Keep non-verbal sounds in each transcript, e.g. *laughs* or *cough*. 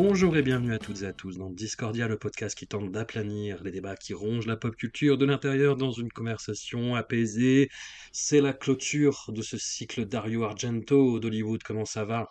Bonjour et bienvenue à toutes et à tous dans Discordia, le podcast qui tente d'aplanir les débats qui rongent la pop culture de l'intérieur dans une conversation apaisée. C'est la clôture de ce cycle Dario Argento d'Hollywood. Comment ça va?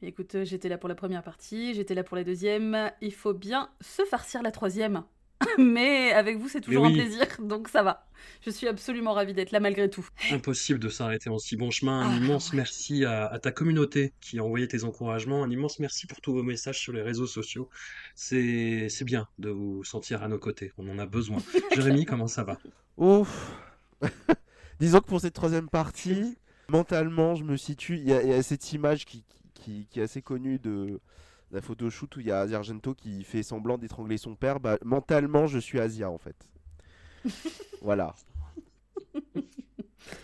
Écoute, euh, j'étais là pour la première partie, j'étais là pour la deuxième. Il faut bien se farcir la troisième. *laughs* Mais avec vous, c'est toujours oui. un plaisir, donc ça va. Je suis absolument ravie d'être là malgré tout. Impossible de s'arrêter en si bon chemin. Un Ah, immense ouais. merci à, à ta communauté qui a envoyé tes encouragements. Un immense merci pour tous vos messages sur les réseaux sociaux. C'est c'est bien de vous sentir à nos côtés. On en a besoin. *laughs* Jérémy, comment ça va? Ouf *laughs* Disons que pour cette troisième partie, mentalement, je me situe. Il y, a il y a cette image qui, qui, qui est assez connue de la photoshoot où il y a Asia Argento qui fait semblant d'étrangler son père. Bah, mentalement, je suis Asia en fait. *laughs* voilà.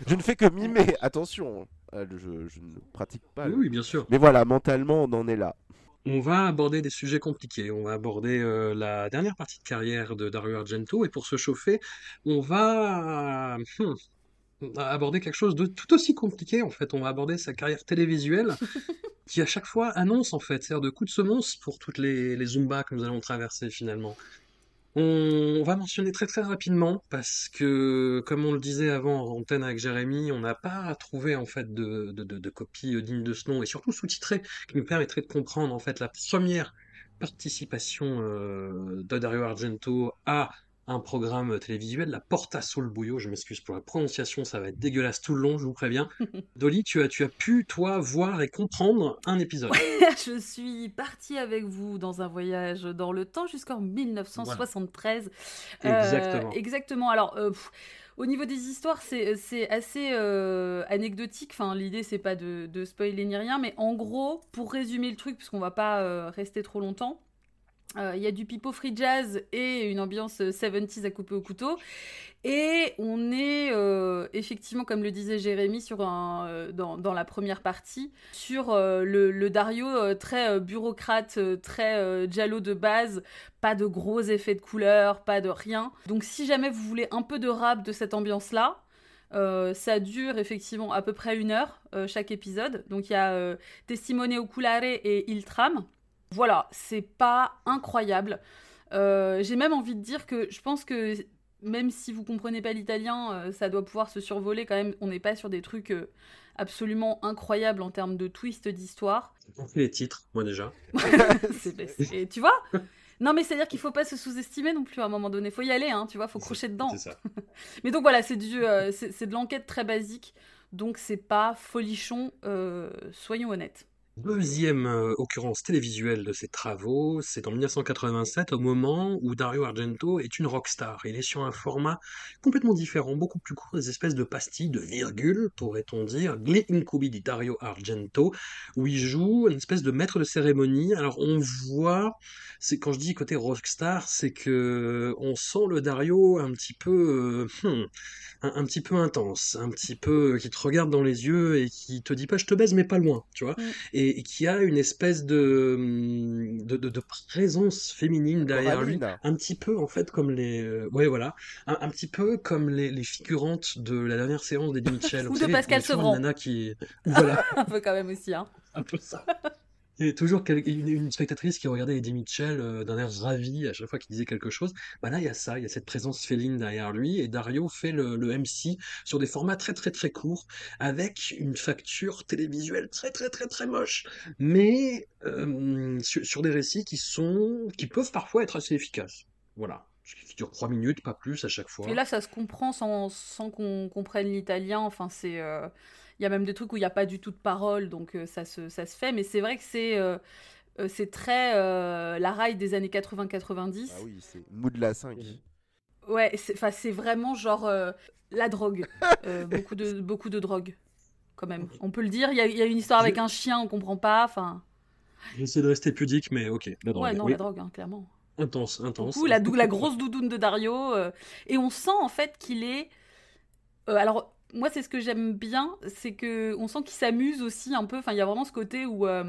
Je ne fais que mimer, attention. euh, Je, je ne pratique pas. Le- oui, bien sûr. Mais voilà, mentalement, on en est là. On va aborder des sujets compliqués. On va aborder euh, la dernière partie de carrière de Dario Argento. Et pour se chauffer, on va hmm, aborder quelque chose de tout aussi compliqué. En fait, on va aborder sa carrière télévisuelle *laughs* qui à chaque fois annonce en fait, sert de coup de semonce pour toutes les, les Zumba que nous allons traverser finalement. On va mentionner très très rapidement parce que, comme on le disait avant en antenne avec Jérémy, on n'a pas trouvé en fait de, de, de, de copie euh, digne de ce nom et surtout sous-titrée qui nous permettrait de comprendre en fait la première participation euh, Argento à un programme télévisuel, la Porta sul Buio. Je m'excuse pour la prononciation, ça va être dégueulasse tout le long, je vous préviens. *laughs* Dolly, tu as, tu as pu, toi, voir et comprendre un épisode. *laughs* Je suis partie avec vous dans un voyage dans le temps jusqu'en 1973. Euh, Exactement. exactement. Alors, euh, pff, au niveau des histoires, c'est assez euh, anecdotique. Enfin, l'idée, c'est pas de, de spoiler ni rien, mais en gros, pour résumer le truc, puisqu'on va pas euh, rester trop longtemps, euh, il y a du pipeau free jazz et une ambiance euh, 70s à couper au couteau. Et on est euh, effectivement, comme le disait Jérémy sur euh, dans, la première partie, sur euh, le, Dario euh, très euh, bureaucrate, euh, très euh, giallo de base, pas de gros effets de couleur, pas de rien. Donc si jamais vous voulez un peu de rap de cette ambiance-là, euh, ça dure effectivement à peu près une heure euh, chaque épisode. Donc il y a euh, Testimone Oculare et Il Tram. Voilà, c'est pas incroyable. Euh, J'ai même envie de dire que je pense que même si vous comprenez pas l'italien, euh, ça doit pouvoir se survoler quand même. On n'est pas sur des trucs euh, absolument incroyables en termes de twist d'histoire. On fait les titres, moi déjà. *laughs* C'est- tu vois? Non, mais c'est-à-dire qu'il faut pas se sous-estimer non plus à un moment donné. Faut y aller, hein, tu vois, faut crocher dedans. C'est ça. *laughs* Mais donc voilà, c'est du, euh, c'est de l'enquête très basique. Donc c'est pas folichon, soyons honnêtes. Deuxième euh, occurrence télévisuelle de ses travaux, c'est en 1987, au moment où Dario Argento est une rockstar. Il est sur un format complètement différent, beaucoup plus court, des espèces de pastilles, de virgules, pourrait-on dire, Gli Incubi di Dario Argento, où il joue une espèce de maître de cérémonie. Alors on voit, c'est quand je dis côté rockstar, c'est que on sent le Dario un petit peu, euh, hmm, un, un petit peu intense, un petit peu qui te regarde dans les yeux et qui te dit pas je te baise mais pas loin, tu vois et, et qui a une espèce de, hum, de, de, de présence féminine derrière lui, un petit peu en fait comme les, euh, ouais voilà, un, un petit peu comme les, les figurantes de la dernière séance d'Eddie Mitchell, Ou de savez, Pascal il y a toujours Sevran. qui, *laughs* voilà, Un peu quand même aussi, hein. un peu ça. *laughs* Il y a toujours une, spectatrice qui regardait Eddie Mitchell euh, d'un air ravi à chaque fois qu'il disait quelque chose. Bah là, il y a ça, il y a cette présence féline derrière lui, et Dario fait le, MC sur des formats très très très courts, avec une facture télévisuelle très très très très moche, mais euh, sur, des récits qui sont, qui peuvent parfois être assez efficaces. Voilà. qui dure 3 minutes, pas plus à chaque fois. Et là, ça se comprend sans, sans qu'on comprenne l'italien. Enfin, c'est. euh, Il y a même des trucs où il n'y a pas du tout de parole, donc euh, ça, se, ça se fait. Mais c'est vrai que c'est. euh, euh, c'est très euh, la rail des années 80-90. Ah oui, c'est Mood la 5. Ouais, c'est vraiment genre euh, la drogue. Euh, *laughs* beaucoup, de, beaucoup de drogue, quand même. On peut le dire. Il y a, il y a une histoire avec un chien, on comprend pas. Enfin, J'essaie de rester pudique, mais ok. La drogue. ouais, non, oui. la drogue, hein, clairement. Intense, intense. La, dou- la grosse doudoune de Dario. euh, et on sent en fait qu'il est. euh, alors, moi, c'est ce que j'aime bien, c'est que on sent qu'il s'amuse aussi un peu. Enfin, il y a vraiment ce côté où. euh,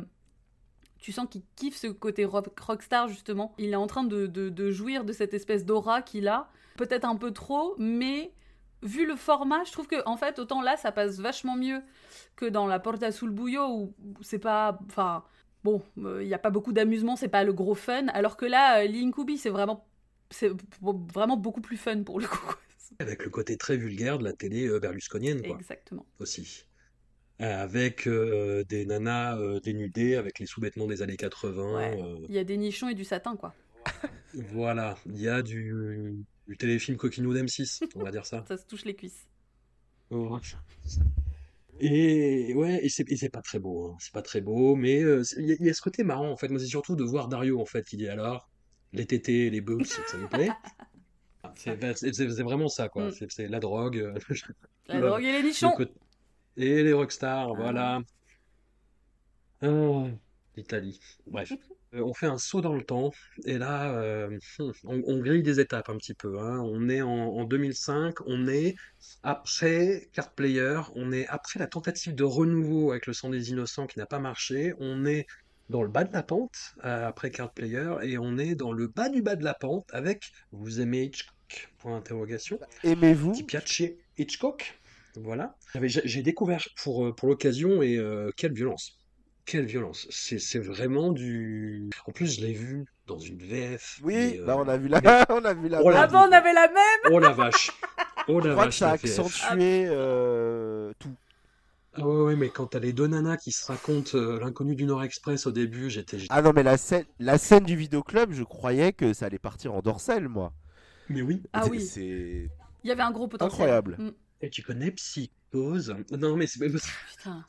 tu sens qu'il kiffe ce côté rock- rockstar, justement. Il est en train de, jouir de cette espèce d'aura qu'il a. Peut-être un peu trop, mais vu le format, je trouve que, en fait, autant là, ça passe vachement mieux que dans La Porta sul Buio, où c'est pas. Enfin, bon, il n'y a pas beaucoup d'amusement, c'est pas le gros fun. Alors que là, euh, Linkubi, c'est vraiment. C'est vraiment beaucoup plus fun pour le coup. Avec le côté très vulgaire de la télé euh, berlusconienne, quoi, Exactement. aussi. Avec euh, des nanas euh, dénudées, avec les sous-vêtements des années 80. Ouais. euh, Il y a des nichons et du satin, quoi. *laughs* voilà, il y a du, du téléfilm Coquinou d'M6, on va dire ça. Ça se touche les cuisses. Et ouais, et c'est pas très beau, hein. C'est pas très beau, mais il y, a- il y a ce côté marrant en fait. Moi, c'est surtout de voir Dario en fait qui dit alors les tétés, les boobs, ça vous plaît? C'est vraiment ça quoi. Mm. C'est la drogue, euh, *laughs* La drogue et les le nichons. et les rockstars, Ah. voilà. Ah, l'Italie. Bref, Euh, on fait un saut dans le temps et là, euh, on, on grille des étapes un petit peu. hein. On est en, en 2005, on est après Card Player, on est après la tentative de renouveau avec le sang des innocents qui n'a pas marché, on est dans le bas de la pente euh, après Card Player et on est dans le bas du bas de la pente avec Vous aimez Hitchcock? Point d'interrogation. Aimez-vous piace Hitchcock? Voilà. J'ai découvert pour, euh, pour l'occasion et euh, quelle violence. Quelle violence. C'est c'est vraiment du. En plus, je l'ai vu dans une VF. Oui, mais, euh, bah on a vu la, *laughs* on a vu la. Oh Ah bon, on avait la même Oh la vache. *laughs* Oh Je la crois que vache, ça a accentué euh, tout. Ah ouais, ouais, mais quand t'as les deux nanas qui se racontent euh, l'inconnu du Nord Express au début, j'étais. j'étais- Ah non, mais la scène, la scène du vidéoclub, je croyais que ça allait partir en dorsale, moi. Mais oui. Ah C'est- oui. C'est Il y avait un gros potentiel. incroyable. Mm. Et tu connais Psychose? Non, mais c'est. Putain.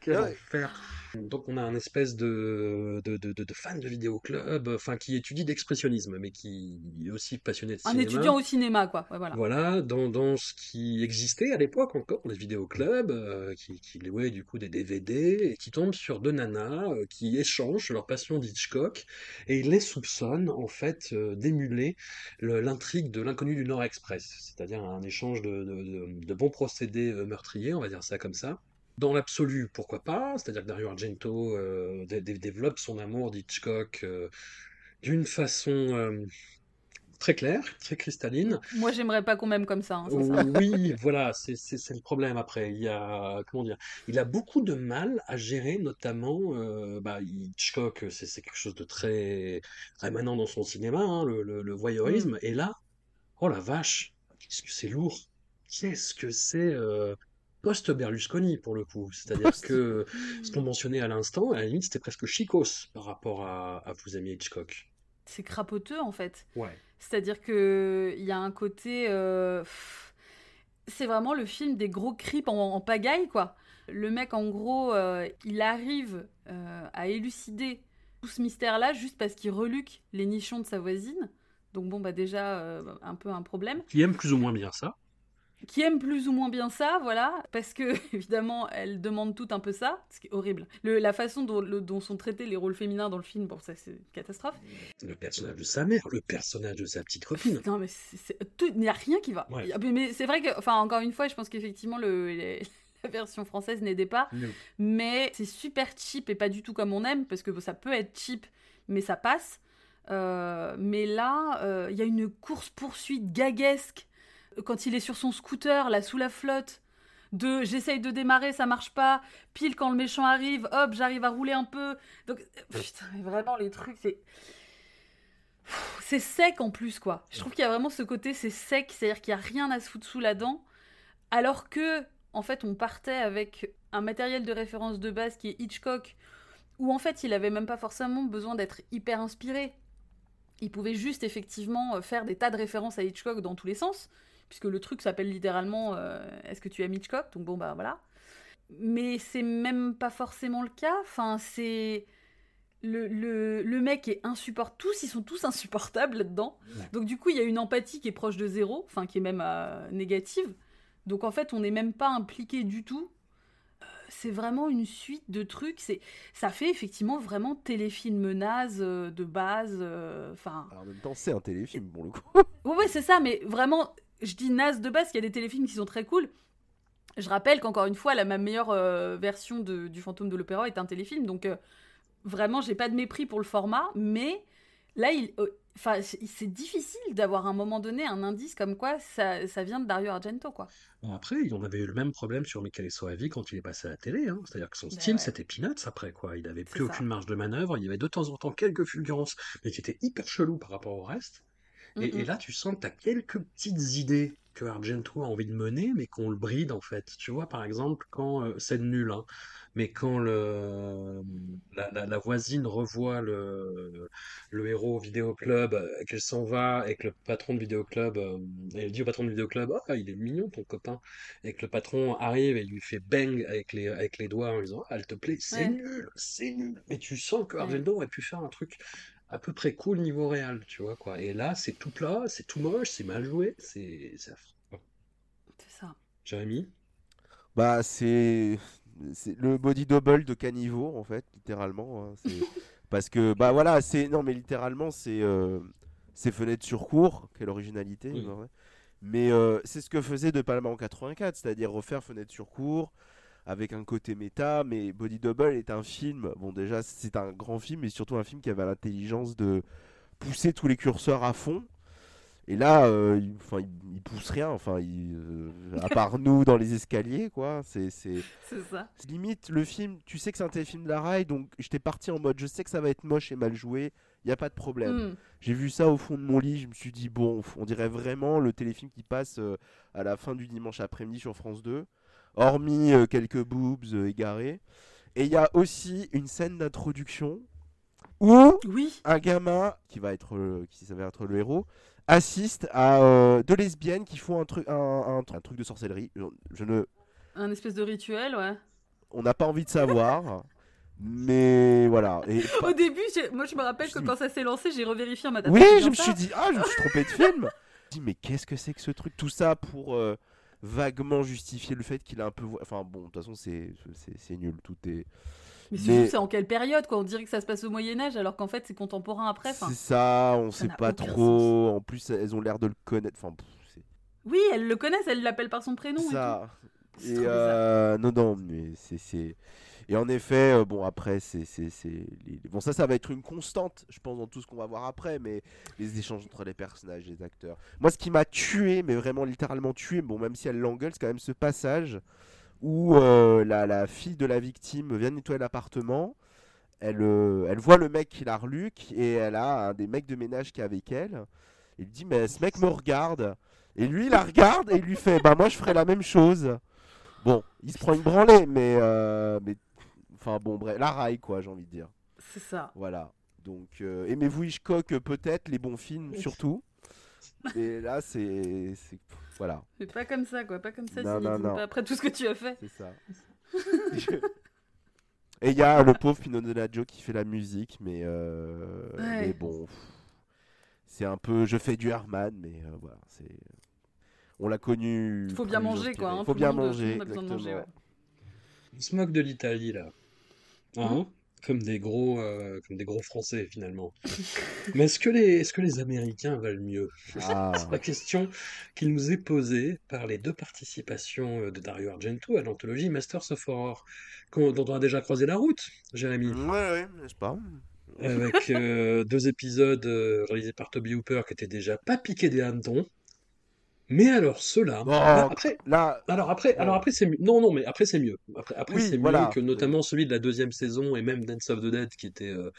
Quel ouais. enfer. Donc on a un espèce de, de, de, de, de fan de vidéoclub, enfin qui étudie d'expressionnisme, mais qui est aussi passionné de Un cinéma. étudiant au cinéma, quoi. Ouais, voilà. Voilà, dans, dans ce qui existait à l'époque encore, les vidéoclubs, euh, qui, qui louaient du coup des DVD, et qui tombent sur deux nanas euh, qui échangent leur passion d'Hitchcock, et ils les soupçonnent en fait euh, d'émuler le- l'intrigue de l'inconnu du Nord Express, c'est-à-dire un échange de, de, de- de bons procédés euh, meurtriers, on va dire ça comme ça. Dans l'absolu, pourquoi pas, c'est-à-dire que Dario Argento euh, dé- dé- développe son amour d'Hitchcock euh, d'une façon euh, très claire, très cristalline. Moi, j'aimerais pas qu'on m'aime comme ça. hein, ça. Oui, voilà, c'est le problème après. Il y a, comment dire, il a beaucoup de mal à gérer, notamment, bah, Hitchcock, c'est quelque chose de très, maintenant dans son cinéma, hein, le, le- le voyeurisme. Mm. Et là, oh la vache, qu'est-ce que c'est lourd. Qu'est-ce que c'est post-Berlusconi pour le coup. C'est-à-dire que ce qu'on mentionnait à l'instant, à la limite, c'était presque chicos par rapport à, à Vous Hitchcock. C'est crapoteux, en fait. Ouais. C'est-à-dire que il y a un côté. euh, C'est vraiment le film des gros creeps en, en pagaille, quoi. Le mec, en gros, euh, il arrive euh, à élucider tout ce mystère-là juste parce qu'il reluque les nichons de sa voisine. Donc bon, bah déjà, euh, un peu un problème. Qui aime plus ou moins bien ça. Qui aime plus ou moins bien ça, voilà. Parce que, *laughs* évidemment, elle demande tout un peu ça. Ce qui est horrible. Le- la façon dont, le- dont sont traités les rôles féminins dans le film, bon, ça, c'est une catastrophe. Le personnage de sa mère, le personnage de sa petite copine. Non, mais il n'y a rien qui va. Ouais. Il y a- Mais, c'est vrai que, enfin, encore une fois, je pense qu'effectivement, le, les- *laughs* la version française n'aidait pas. Mais c'est super cheap et pas du tout comme on aime, parce que bon, ça peut être cheap, mais ça passe. Euh, mais là, euh, il y a une course-poursuite gaguesque quand il est sur son scooter, là, sous la flotte. De j'essaye de démarrer, ça marche pas. Pile quand le méchant arrive, hop, j'arrive à rouler un peu. Donc, euh, putain, mais vraiment, les trucs, c'est. C'est sec en plus, quoi. Je trouve qu'il y a vraiment ce côté, c'est sec, c'est-à-dire qu'il n'y a rien à se foutre sous la dent. Alors que, en fait, on partait avec un matériel de référence de base qui est Hitchcock, où en fait, il avait même pas forcément besoin d'être hyper inspiré. il pouvait juste effectivement euh, faire des tas de références à Hitchcock dans tous les sens, puisque le truc s'appelle littéralement euh, Est-ce que tu aimes Hitchcock? Donc bon, bah voilà. Mais c'est même pas forcément le cas. Enfin, c'est. Le, le, le mec est insupportable. Tous, ils sont tous insupportables là-dedans. Donc du coup, il y a une empathie qui est proche de zéro, enfin qui est même euh, négative. Donc en fait, on n'est même pas impliqué du tout. Euh, C'est vraiment une suite de trucs. C'est, ça fait effectivement vraiment téléfilm naze euh, de base. Enfin, Alors, en même temps, c'est un téléfilm pour le coup. Ouais, ouais, c'est ça, mais vraiment, je dis naze de base, qu'il y a des téléfilms qui sont très cool. Je rappelle qu'encore une fois, la, ma meilleure euh, version de- du Fantôme de l'Opéra est un téléfilm, donc euh, vraiment, j'ai pas de mépris pour le format, mais là, il, euh, enfin, c'est c'est difficile d'avoir à un moment donné un indice comme quoi ça, ça vient de Dario Argento, quoi. Bon, après, on avait eu le même problème sur Michele Soavi quand il est passé à la télé. hein. C'est-à-dire que son Ben style, ouais. c'était Peanuts après, quoi. Il avait plus ça. aucune marge de manœuvre. Il y avait de temps en temps quelques fulgurances, mais qui étaient hyper chelous par rapport au reste. Et, Mm, et là, tu sens que tu as quelques petites idées que Argento a envie de mener, mais qu'on le bride en fait. Tu vois, par exemple, quand euh, c'est nul, hein, mais quand le, la, la- la voisine revoit le, le héros au vidéoclub, euh, qu'elle s'en va, et que le patron de vidéoclub, euh, elle dit au patron de vidéoclub, ah, il est mignon ton copain, et que le patron arrive et lui fait bang avec les, avec les doigts en lui disant, ah, elle te plaît, c'est Ouais. nul, c'est nul. Mais tu sens que Ouais. Argento aurait pu faire un truc à peu près cool niveau réel, tu vois, quoi. Et là, c'est tout plat, c'est tout moche, c'est mal joué, c'est c'est affreux. C'est ça. Jérémy? Bah, c'est c'est le body double de Caniveau en fait, littéralement. hein, c'est- *laughs* Parce que bah voilà, c'est non mais littéralement c'est euh, c'est fenêtre sur cours, quelle originalité. Oui. Mais euh, c'est ce que faisait De Palma en 84, c'est-à-dire refaire fenêtre sur cours avec un côté méta. Mais Body Double est un film. Bon déjà c'est un grand film, mais surtout un film qui avait l'intelligence de pousser tous les curseurs à fond. Et là, euh, il, enfin, il, il pousse rien, enfin, il, euh, à part nous dans les escaliers, quoi. C'est, *laughs* ça. limite le film. Tu sais que c'est un téléfilm de la rail, donc j'étais parti en mode, je sais que ça va être moche et mal joué. Il y a pas de problème. Mm. J'ai vu ça au fond de mon lit, je me suis dit bon, on dirait vraiment le téléfilm qui passe euh, à la fin du dimanche après-midi sur France 2, hormis euh, quelques boobs euh, égarés. Et il y a aussi une scène d'introduction où Oui. un gamin qui va être le- qui s'avère être le héros assiste à euh, deux lesbiennes qui font un truc un, un- un truc de sorcellerie. Je, ne Un espèce de rituel, ouais. on n'a pas envie de savoir. Mais voilà. Et *laughs* Au début, moi je me rappelle que quand ça s'est lancé, j'ai revérifié en mode. Oui, je me suis dit, ah, je me suis trompé de *laughs* film. Je me suis dit, mais qu'est-ce que c'est que ce truc? Tout ça pour euh, vaguement justifier le fait qu'il a un peu. Enfin, bon, de toute façon, c'est c'est- c'est nul. Tout est. Mais surtout, c'est en quelle période quoi? On dirait que ça se passe au Moyen-Âge alors qu'en fait c'est contemporain après. C'est ça, on ça sait pas trop. En plus, elles ont l'air de le connaître. Enfin, pff, Oui, elles le connaissent, elles l'appellent par son prénom. et ça. tout. Et euh, non, non, mais c'est. Et en effet, euh, bon, après, c'est. Bon, ça, ça va être une constante, je pense, dans tout ce qu'on va voir après, mais les échanges entre les personnages, les acteurs. Moi, ce qui m'a tué, mais vraiment littéralement tué, bon, même si elle l'engueule, c'est quand même ce passage où euh, la, la fille de la victime vient nettoyer l'appartement. Elle, euh, elle voit le mec qui la reluque et elle a un des mecs de ménage qui est avec elle. Il dit Mais ce mec me regarde. Et lui, il la regarde et il lui fait Bah, moi, je ferais la même chose. Bon, il se prend une branlée, mais... Enfin, bon, bref, la raille, quoi, j'ai envie de dire. C'est ça. Voilà. Donc, euh, aimez-vous Hitchcock, euh, peut-être, les bons films, Oui. surtout? *laughs* Et là, c'est. Voilà, Mais pas comme ça quoi, pas comme ça. Non, non, non. pas après tout ce que tu as fait. c'est ça. *laughs* Et il y a le pauvre Pino Donaggio qui fait la musique, mais, euh, Ouais. mais bon, c'est un peu, je fais du Herman, mais euh, voilà, c'est, on l'a connu. Faut bien manger, quoi, hein, Faut bien manger, de manger, exactement. On se moque de l'Italie, là. Hein Mhm. Comme des gros, euh, comme des gros Français, finalement. *laughs* Mais est-ce que les, est-ce que les Américains valent mieux? Ah, *laughs* C'est la question qui nous est posée par les deux participations euh, de Dario Argento à l'anthologie Masters of Horror, dont on a déjà croisé la route, Jérémy. ouais, ouais, n'est-ce pas? Avec euh, deux épisodes réalisés par Toby Hooper qui étaient déjà pas piqués des hannetons. Mais alors ceux-là, Bon, bah, après, Là, alors après, alors après c'est mieux. Non, non, mais après c'est mieux. Après, après Oui, c'est mieux que notamment celui de la deuxième saison et même Dance of the Dead qui était euh,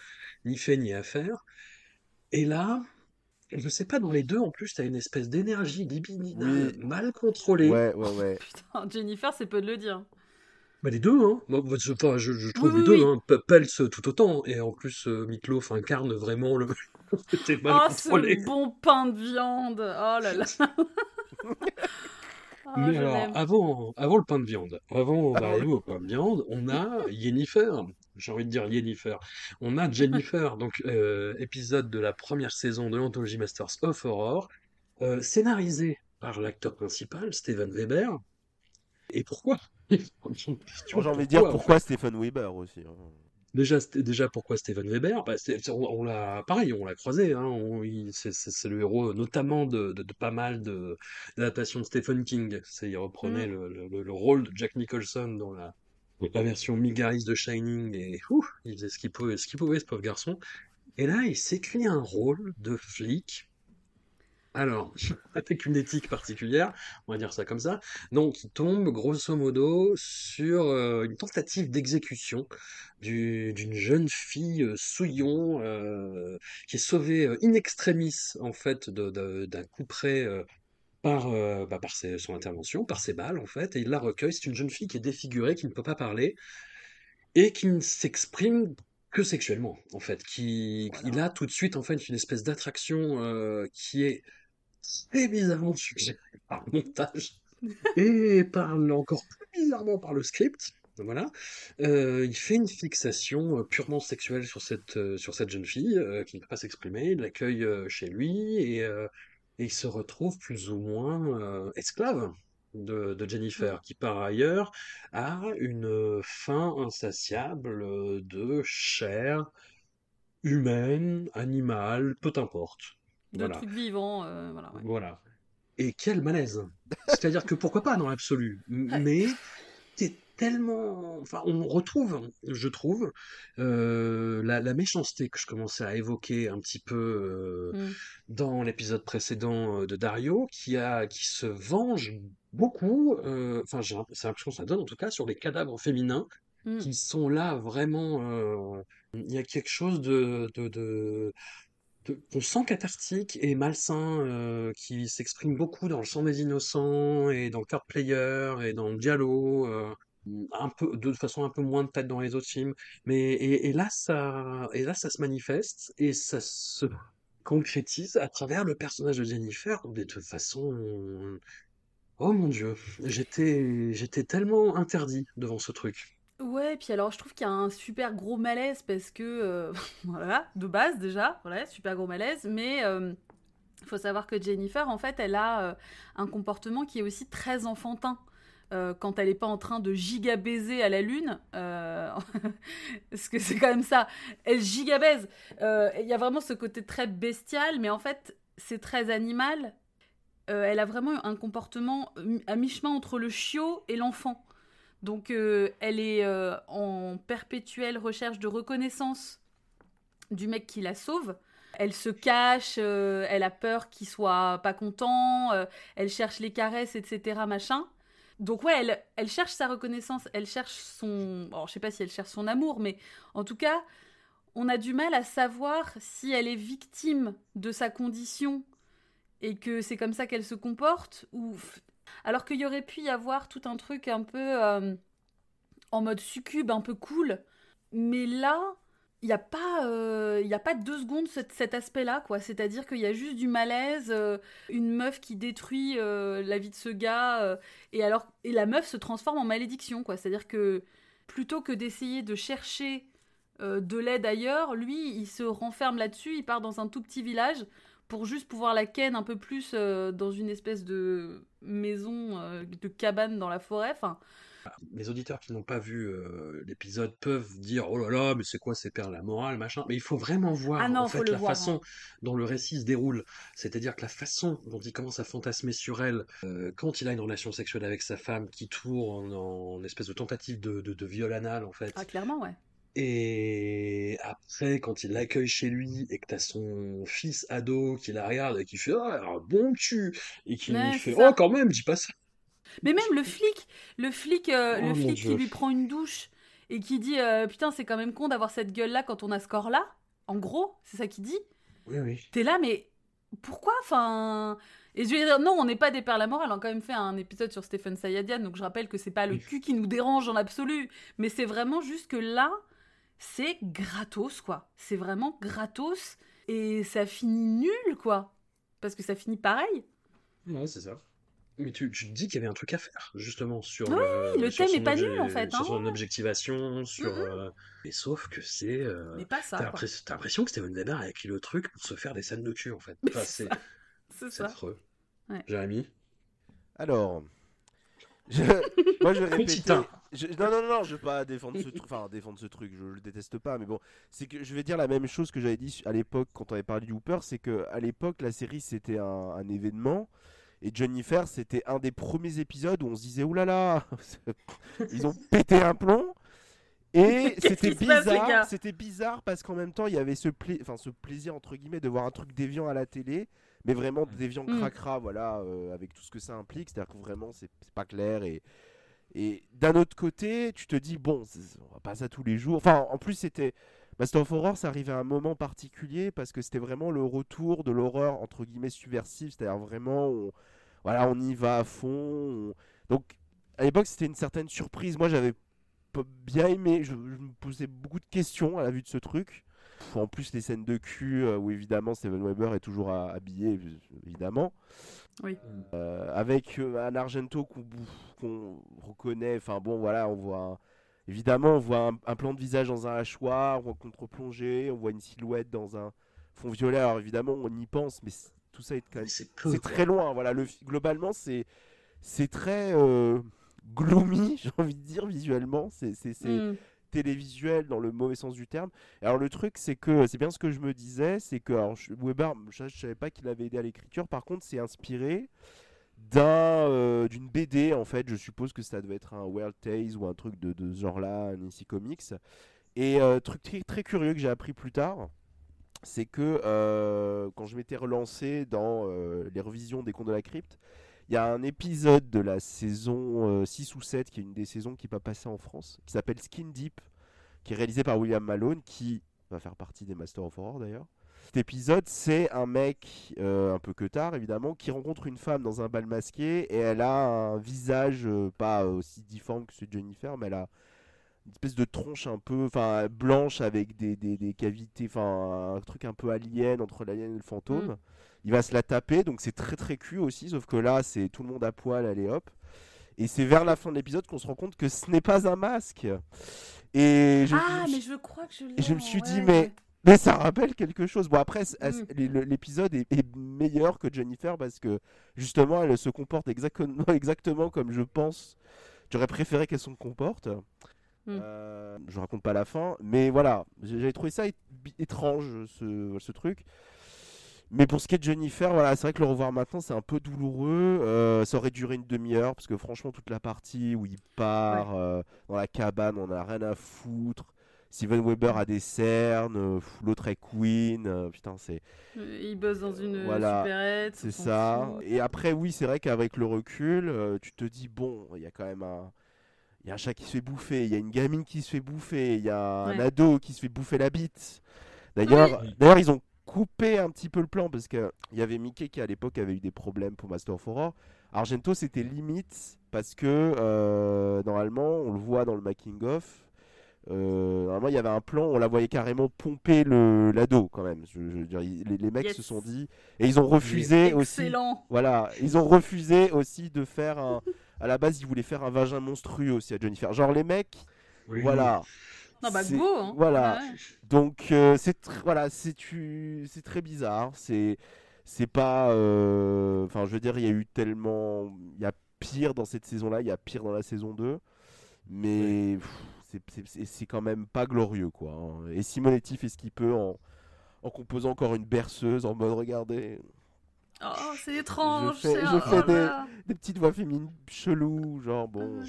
ni fait ni à faire. Et là, je sais pas, dans les deux en plus, t'as une espèce d'énergie libidinale Oui. mal contrôlée. ouais, ouais, ouais. Putain, Jennifer, c'est peu de le dire. Bah, les deux, hein. Moi, je, enfin, je, je trouve Oui, les deux, oui. hein, Pels tout autant. Et en plus, euh, Meatloaf incarne vraiment le, *laughs* C'était mal Oh, contrôlé. ce bon pain de viande. Oh là là. *laughs* *laughs* Oh, Mais je alors, avant, avant le pain de viande, avant d'arriver au pain de viande, on a Yennefer. J'ai envie de dire Yennefer. On a Jennifer, donc euh, épisode de la première saison de l'anthologie Masters of Horror, euh, scénarisé par l'acteur principal, Steven Weber. Et pourquoi? *laughs* J'ai envie de dire en pourquoi Stephen Weber aussi. hein. Déjà, déjà pourquoi Steven Weber? Bah, on, on l'a pareil, on l'a croisé. Hein, c'est le héros notamment de, de- de pas mal de d'adaptations de Stephen King. C'est il reprenait Mm. le, le- le rôle de Jack Nicholson dans la, la version Migaris de Shining et ouh, il faisait ce qu'il pouvait, ce qu'il pouvait, ce pauvre garçon. Et là, il s'écrit un rôle de flic. Alors, avec une éthique particulière, on va dire ça comme ça. Donc, il tombe grosso modo sur euh, une tentative d'exécution du- d'une jeune fille euh, souillon euh, qui est sauvée in extremis en fait d'un coup près par, euh, bah, par ses- son intervention, par ses balles en fait, et il la recueille. C'est une jeune fille qui est défigurée, qui ne peut pas parler et qui ne s'exprime que sexuellement en fait. Qui, il a tout de suite en fait une espèce d'attraction euh, qui est très bizarrement suggérée par le montage *laughs* et par encore plus bizarrement par le script. Voilà. Euh, il fait une fixation euh, purement sexuelle sur cette, euh, sur cette jeune fille euh, qui ne peut pas s'exprimer. Il l'accueille chez lui et, et il se retrouve plus ou moins esclave de, de Jennifer, qui par ailleurs a une faim insatiable de chair humaine, animale, peu importe. De Voilà. trucs vivants. euh, voilà, ouais. Voilà. Et quel malaise. C'est-à-dire que pourquoi pas dans l'absolu, mais c'est tellement. Enfin, on retrouve, je trouve, euh, la, la méchanceté que je commençais à évoquer un petit peu euh, Mm. dans l'épisode précédent de Dario, qui a, qui se venge beaucoup. Enfin, j'ai l'impression que ça donne en tout cas sur les cadavres féminins Mm. qui sont là vraiment. Il y a quelque chose de, de, de, de- qu'on sent cathartique et malsain, euh, qui s'exprime beaucoup dans le sang des innocents et dans le Card Player et dans le Diallo, euh, un peu, de façon un peu moins peut-être dans les autres films. Mais et, et là ça, et là ça se manifeste et ça se concrétise à travers le personnage de Jennifer de toute façon. Oh mon Dieu, j'étais, j'étais tellement interdit devant ce truc. Ouais, puis alors je trouve qu'il y a un super gros malaise parce que, euh, *laughs* voilà, de base déjà, voilà, super gros malaise, mais il faut savoir que Jennifer, en fait, elle a euh, un comportement qui est aussi très enfantin. Euh, quand elle n'est pas en train de giga baiser à la lune, euh, *laughs* parce que c'est quand même ça, elle giga baise. Euh, Il y a vraiment ce côté très bestial, mais en fait, c'est très animal. Euh, elle a vraiment un comportement euh, à mi-chemin entre le chiot et l'enfant. Donc euh, elle est euh, en perpétuelle recherche de reconnaissance du mec qui la sauve. Elle se cache, euh, elle a peur qu'il soit pas content, elle cherche les caresses, etc. Machin. Donc ouais, elle, elle cherche sa reconnaissance, elle cherche son... Alors je sais pas si elle cherche son amour, mais en tout cas, on a du mal à savoir si elle est victime de sa condition et que c'est comme ça qu'elle se comporte, ou alors qu'il y aurait pu y avoir tout un truc un peu euh, en mode succube, un peu cool. Mais là, il n'y a, pas, euh, y a pas deux secondes cet, aspect-là, quoi. C'est-à-dire qu'il y a juste du malaise, euh, une meuf qui détruit euh, la vie de ce gars, et, alors, et la meuf se transforme en malédiction, quoi. C'est-à-dire que plutôt que d'essayer de chercher de l'aide ailleurs, lui, il se renferme là-dessus, il part dans un tout petit village pour juste pouvoir la ken un peu plus euh, dans une espèce de maison, euh, de cabane dans la forêt. Enfin, Les auditeurs qui n'ont pas vu euh, l'épisode peuvent dire oh là là mais c'est quoi ces perles la morale machin mais il faut vraiment voir Ah non, en fait la voir, façon hein. dont le récit se déroule c'est-à-dire que la façon dont il commence à fantasmer sur elle euh, quand il a une relation sexuelle avec sa femme qui tourne en, en espèce de tentative de, de, de viol anal en fait ah, clairement, ouais. Et après, quand il l'accueille chez lui et que t'as son fils ado qui la regarde et qui fait Ah, un bon cul et qui Ouais, lui fait ça. Oh, quand même, dis pas ça. Mais même le flic, le flic, euh, Oh, le flic qui lui prend une douche et qui dit euh, putain c'est quand même con d'avoir cette gueule là quand on a ce corps là. En gros, c'est ça qu'il dit. Oui, oui. T'es là, mais pourquoi Enfin. Et je veux dire, non, on n'est pas des pères la morale. On a quand même fait un épisode sur Stephen Sayadian, donc je rappelle que c'est pas le cul qui nous dérange en absolu, mais c'est vraiment juste que là, c'est gratos, quoi. C'est vraiment gratos. et ça finit nul, quoi. Parce que ça finit pareil. Ouais, c'est ça. Mais tu, tu te dis qu'il y avait un truc à faire, justement, sur Oui, le, le sur thème est pas nul, en fait, Sur hein. son objectivation, sur. Mhm. euh, Mais sauf que c'est. euh, Mais pas ça, T'as l'impression que Steven Weber a écrit le truc pour se faire des scènes de cul, en fait. Enfin, c'est c'est ça. affreux. Ouais. Jérémy Alors, je, moi je vais répéter. Je- non, non, non, je veux pas défendre ce truc. Enfin, défendre ce truc, je le déteste pas, mais bon, c'est que je vais dire la même chose que j'avais dit à l'époque quand on avait parlé du Hooper, c'est que à l'époque la série c'était un, un événement. Et Jennifer, c'était un des premiers épisodes où on se disait oulala, *laughs* ils ont pété un plomb. Et *laughs* c'était bizarre, c'était bizarre parce qu'en même temps il y avait ce, pla- enfin, ce plaisir entre guillemets de voir un truc déviant à la télé, mais vraiment déviant Mm. cracra, voilà, euh, avec tout ce que ça implique, c'est-à-dire que vraiment c'est pas clair et et d'un autre côté tu te dis bon, on va pas ça tous les jours. Enfin en plus c'était Master of Horror, ça arrivait à un moment particulier parce que c'était vraiment le retour de l'horreur entre guillemets subversive, c'est-à-dire vraiment on, voilà on y va à fond. on- Donc à l'époque c'était une certaine surprise. Moi j'avais bien aimé, je me posais beaucoup de questions à la vue de ce truc. En plus les scènes de cul euh, où évidemment Steven Weber est toujours habillé évidemment. Oui. Euh, avec euh, un Argento qu'on reconnaît, enfin bon voilà on voit un- Évidemment, on voit un, un plan de visage dans un hachoir, on voit contre-plongée, on voit une silhouette dans un fond violet. Alors évidemment, on y pense, mais tout ça est quand même. C'est très loin. Voilà, le, globalement, c'est c'est très euh, gloomy, *laughs* j'ai envie de dire visuellement. C'est Mm. Télévisuel dans le mauvais sens du terme. Alors le truc, c'est que c'est bien ce que je me disais, c'est que alors, Weber, je, je savais pas qu'il avait aidé à l'écriture. Par contre, c'est inspiré euh, d'une BD en fait. Je suppose que ça devait être un World Tales ou un truc de, ce genre-là, un Comics. Et euh, truc très, très curieux que j'ai appris plus tard, c'est que euh, quand je m'étais relancé dans euh, les revisions des Contes de la Crypte, il y a un épisode de la saison euh, 6 ou 7, qui est une des saisons qui n'est pas passée en France, qui s'appelle Skin Deep, qui est réalisé par William Malone, qui va faire partie des Masters of Horror d'ailleurs. Cet épisode, c'est un mec, euh, un peu que tard évidemment, qui rencontre une femme dans un bal masqué et elle a un visage euh, pas aussi difforme que celui de Jennifer, mais elle a une espèce de tronche un peu, blanche avec des, des, cavités, un truc un peu alien entre l'alien et le fantôme. Mm. Il va se la taper, donc c'est très très cul aussi, sauf que là c'est tout le monde à poil, allez hop. Et c'est vers la fin de l'épisode qu'on se rend compte que ce n'est pas un masque. Et je, Ah, je- mais je crois que je l'ai. et je me suis ouais, dit, mais, mais ça rappelle quelque chose. Bon, après, Mm. l'épisode est, est meilleur que Jennifer parce que justement, elle se comporte exactement, *laughs* exactement comme je pense. J'aurais préféré qu'elle se comporte. Mm. Euh, je raconte pas la fin, mais voilà, j'ai- j'avais trouvé ça étrange ce, ce truc. Mais pour ce qui est de Jennifer, voilà, c'est vrai que le revoir maintenant, c'est un peu douloureux. Euh, ça aurait duré une demi-heure parce que franchement, toute la partie où il part euh, dans la cabane, on a rien à foutre. Steven Weber a des cernes, euh, l'autre est Queen. putain, c'est Il bosse dans une Voilà, supérette. c'est ça. Et après, oui, c'est vrai qu'avec le recul, tu te dis bon, il y a quand même un. Il y a un chat qui se fait bouffer, il y a une gamine qui se fait bouffer, il y a un ado qui se fait bouffer la bite. D'ailleurs, Oui. d'ailleurs, ils ont coupé un petit peu le plan parce que il y avait Mickey qui à l'époque avait eu des problèmes pour Master of Horror. Argento, c'était limite parce que euh, normalement, on le voit dans le making of. euh, normalement, il y avait un plan, on la voyait carrément pomper le l'ado quand même. Je, je veux dire, les, les mecs Yes. se sont dit et ils ont refusé aussi. Excellent. Voilà, ils ont refusé aussi de faire un. À la base, ils voulaient faire un vagin monstrueux aussi à Jennifer. Genre les mecs, Oui. voilà. Non, bah, go, hein. Voilà. Ouais. Donc euh, c'est tr- voilà, c'est tu, très bizarre. C'est c'est pas. euh, Enfin, je veux dire, il y a eu tellement, il y a pire dans cette saison-là, il y a pire dans la saison 2, mais c'est- quand même pas glorieux quoi. hein. Et Simonetti fait ce qu'il peut en en composant encore une berceuse en mode regardez Oh, c'est étrange. fais- je fais oh des- des petites voix féminines cheloues, genre bon.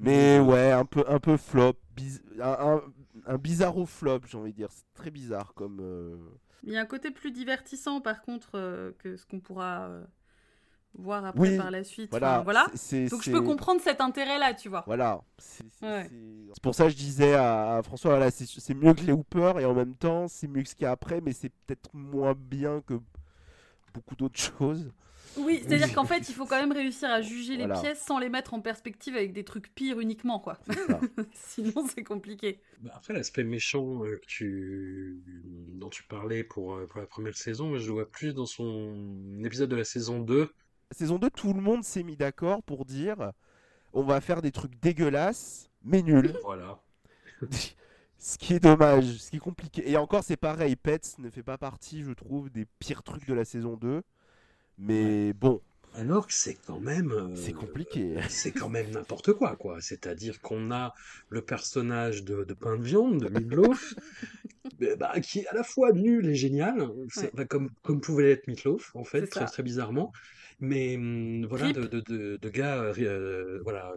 Mais ouais, un peu, un peu flop, biz- un, un, un bizarro flop, j'ai envie de dire. C'est très bizarre comme. euh, Il y a un côté plus divertissant, par contre, euh, que ce qu'on pourra euh, voir après Oui, par la suite. Voilà. Enfin, voilà. c'est- c'est- Donc je peux comprendre cet intérêt-là, tu vois. Voilà. C'est c'est- Ouais. c'est- c'est pour ça que je disais à, à François, voilà, c'est c'est mieux que les Hoopers et en même temps, c'est mieux que ce qu'il y a après, mais c'est peut-être moins bien que beaucoup d'autres *laughs* choses. Oui, c'est-à-dire qu'en fait, il faut quand même réussir à juger les pièces sans les mettre en perspective avec des trucs pires uniquement, quoi. *laughs* Sinon, c'est compliqué. Bah, Après, l'aspect méchant euh, que tu... dont tu parlais pour, euh, pour la première saison, je le vois plus dans son épisode de la saison 2. Saison 2, tout le monde s'est mis d'accord pour dire on va faire des trucs dégueulasses, mais nuls. Voilà. *laughs* ce qui est dommage, ce qui est compliqué. Et encore, c'est pareil, Pets ne fait pas partie, je trouve, des pires trucs de la saison 2. Mais bon, Alors que c'est quand même. euh, c'est compliqué. *laughs* C'est quand même n'importe quoi, quoi. C'est-à-dire qu'on a le personnage de, de pain de viande, de euh, *laughs* bah, qui est à la fois nul et génial, Ouais. bah, comme, comme pouvait l'être Meatloaf, en fait, très, très bizarrement. Mais hum, voilà, de, de, de, de gars, euh, euh, voilà,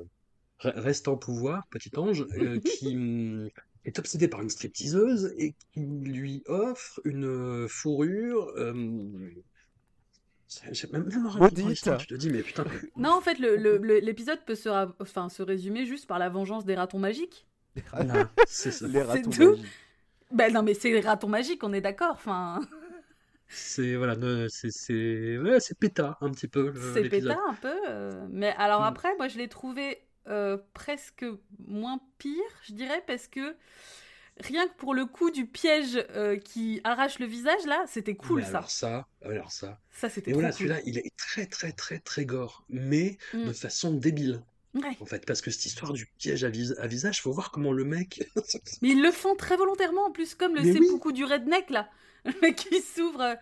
re- reste en pouvoir, petit ange, euh, *laughs* qui hum, est obsédé par une stripteaseuse et qui lui offre une fourrure. euh, j'ai- même, Maudite. tu te dis, mais putain, *laughs* Non, en fait, l'épisode peut se, ra- enfin, se résumer juste par la vengeance des ratons magiques. voilà, c'est ça. Les ratons tout. magiques. Ben non, mais c'est les ratons magiques, on est d'accord. Enfin, C'est voilà, c'est c'est ouais, c'est péta un petit peu c'est pétard un peu. euh, Mais alors Mm. après, moi, je l'ai trouvé euh, presque moins pire, je dirais, parce que rien que pour le coup du piège euh, qui arrache le visage, là, c'était cool ça. Alors ça, alors ça. Ça, c'était Et voilà, cool. celui-là, il est très très très très gore, mais Mm. de façon débile Ouais. en fait, parce que cette histoire du piège à, vis- à visage, faut voir comment le mec. *laughs* Mais ils le font très volontairement en plus, comme le Mais oui. seppuku du redneck là, *laughs* le mec qui s'ouvre. euh.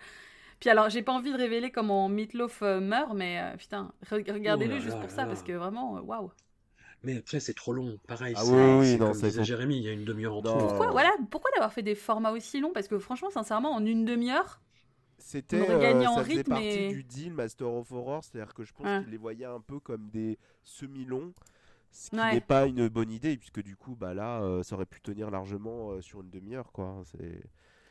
Puis alors, j'ai pas envie de révéler comment Meatloaf euh, meurt, mais euh, putain, re- regardez-le Oh juste là pour ça, là. parce que vraiment, waouh. Mais après, c'est trop long. Pareil, Ah c'est oui, oui, c'est non, comme disait Jérémy, il y a une demi-heure en Non. tout. Pourquoi, voilà, pourquoi d'avoir fait des formats aussi longs? Parce que franchement, sincèrement, en une demi-heure, C'était, euh, en ça faisait rythme partie et- du deal Master of Horror, c'est-à-dire que je pense Ouais. qu'ils les voyaient un peu comme des semi-longs, ce qui Ouais. n'est pas une bonne idée, puisque du coup, bah là, euh, ça aurait pu tenir largement euh, sur une demi-heure, quoi. C'est,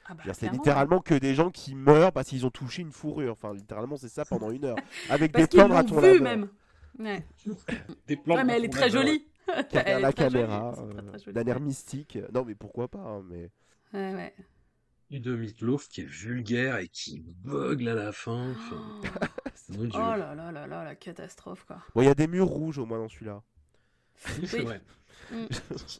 ah bah, c'est littéralement que des gens qui meurent parce qu'ils ont touché une fourrure. Enfin, littéralement, c'est ça pendant une heure, *laughs* avec Parce des plans vu laveurs. même. Ouais. *laughs* Des plans Ouais, de mais elle est *laughs* très jolie. Est la caméra, euh, d'un air mystique. Non, mais pourquoi pas hein, mais... Ouais, ouais. Et de Meatloaf qui est vulgaire et qui bugle à la fin. enfin, Oh mon Dieu. là là là là, la catastrophe quoi. Bon, il y a des murs rouges au moins dans celui-là. Oui, vrai.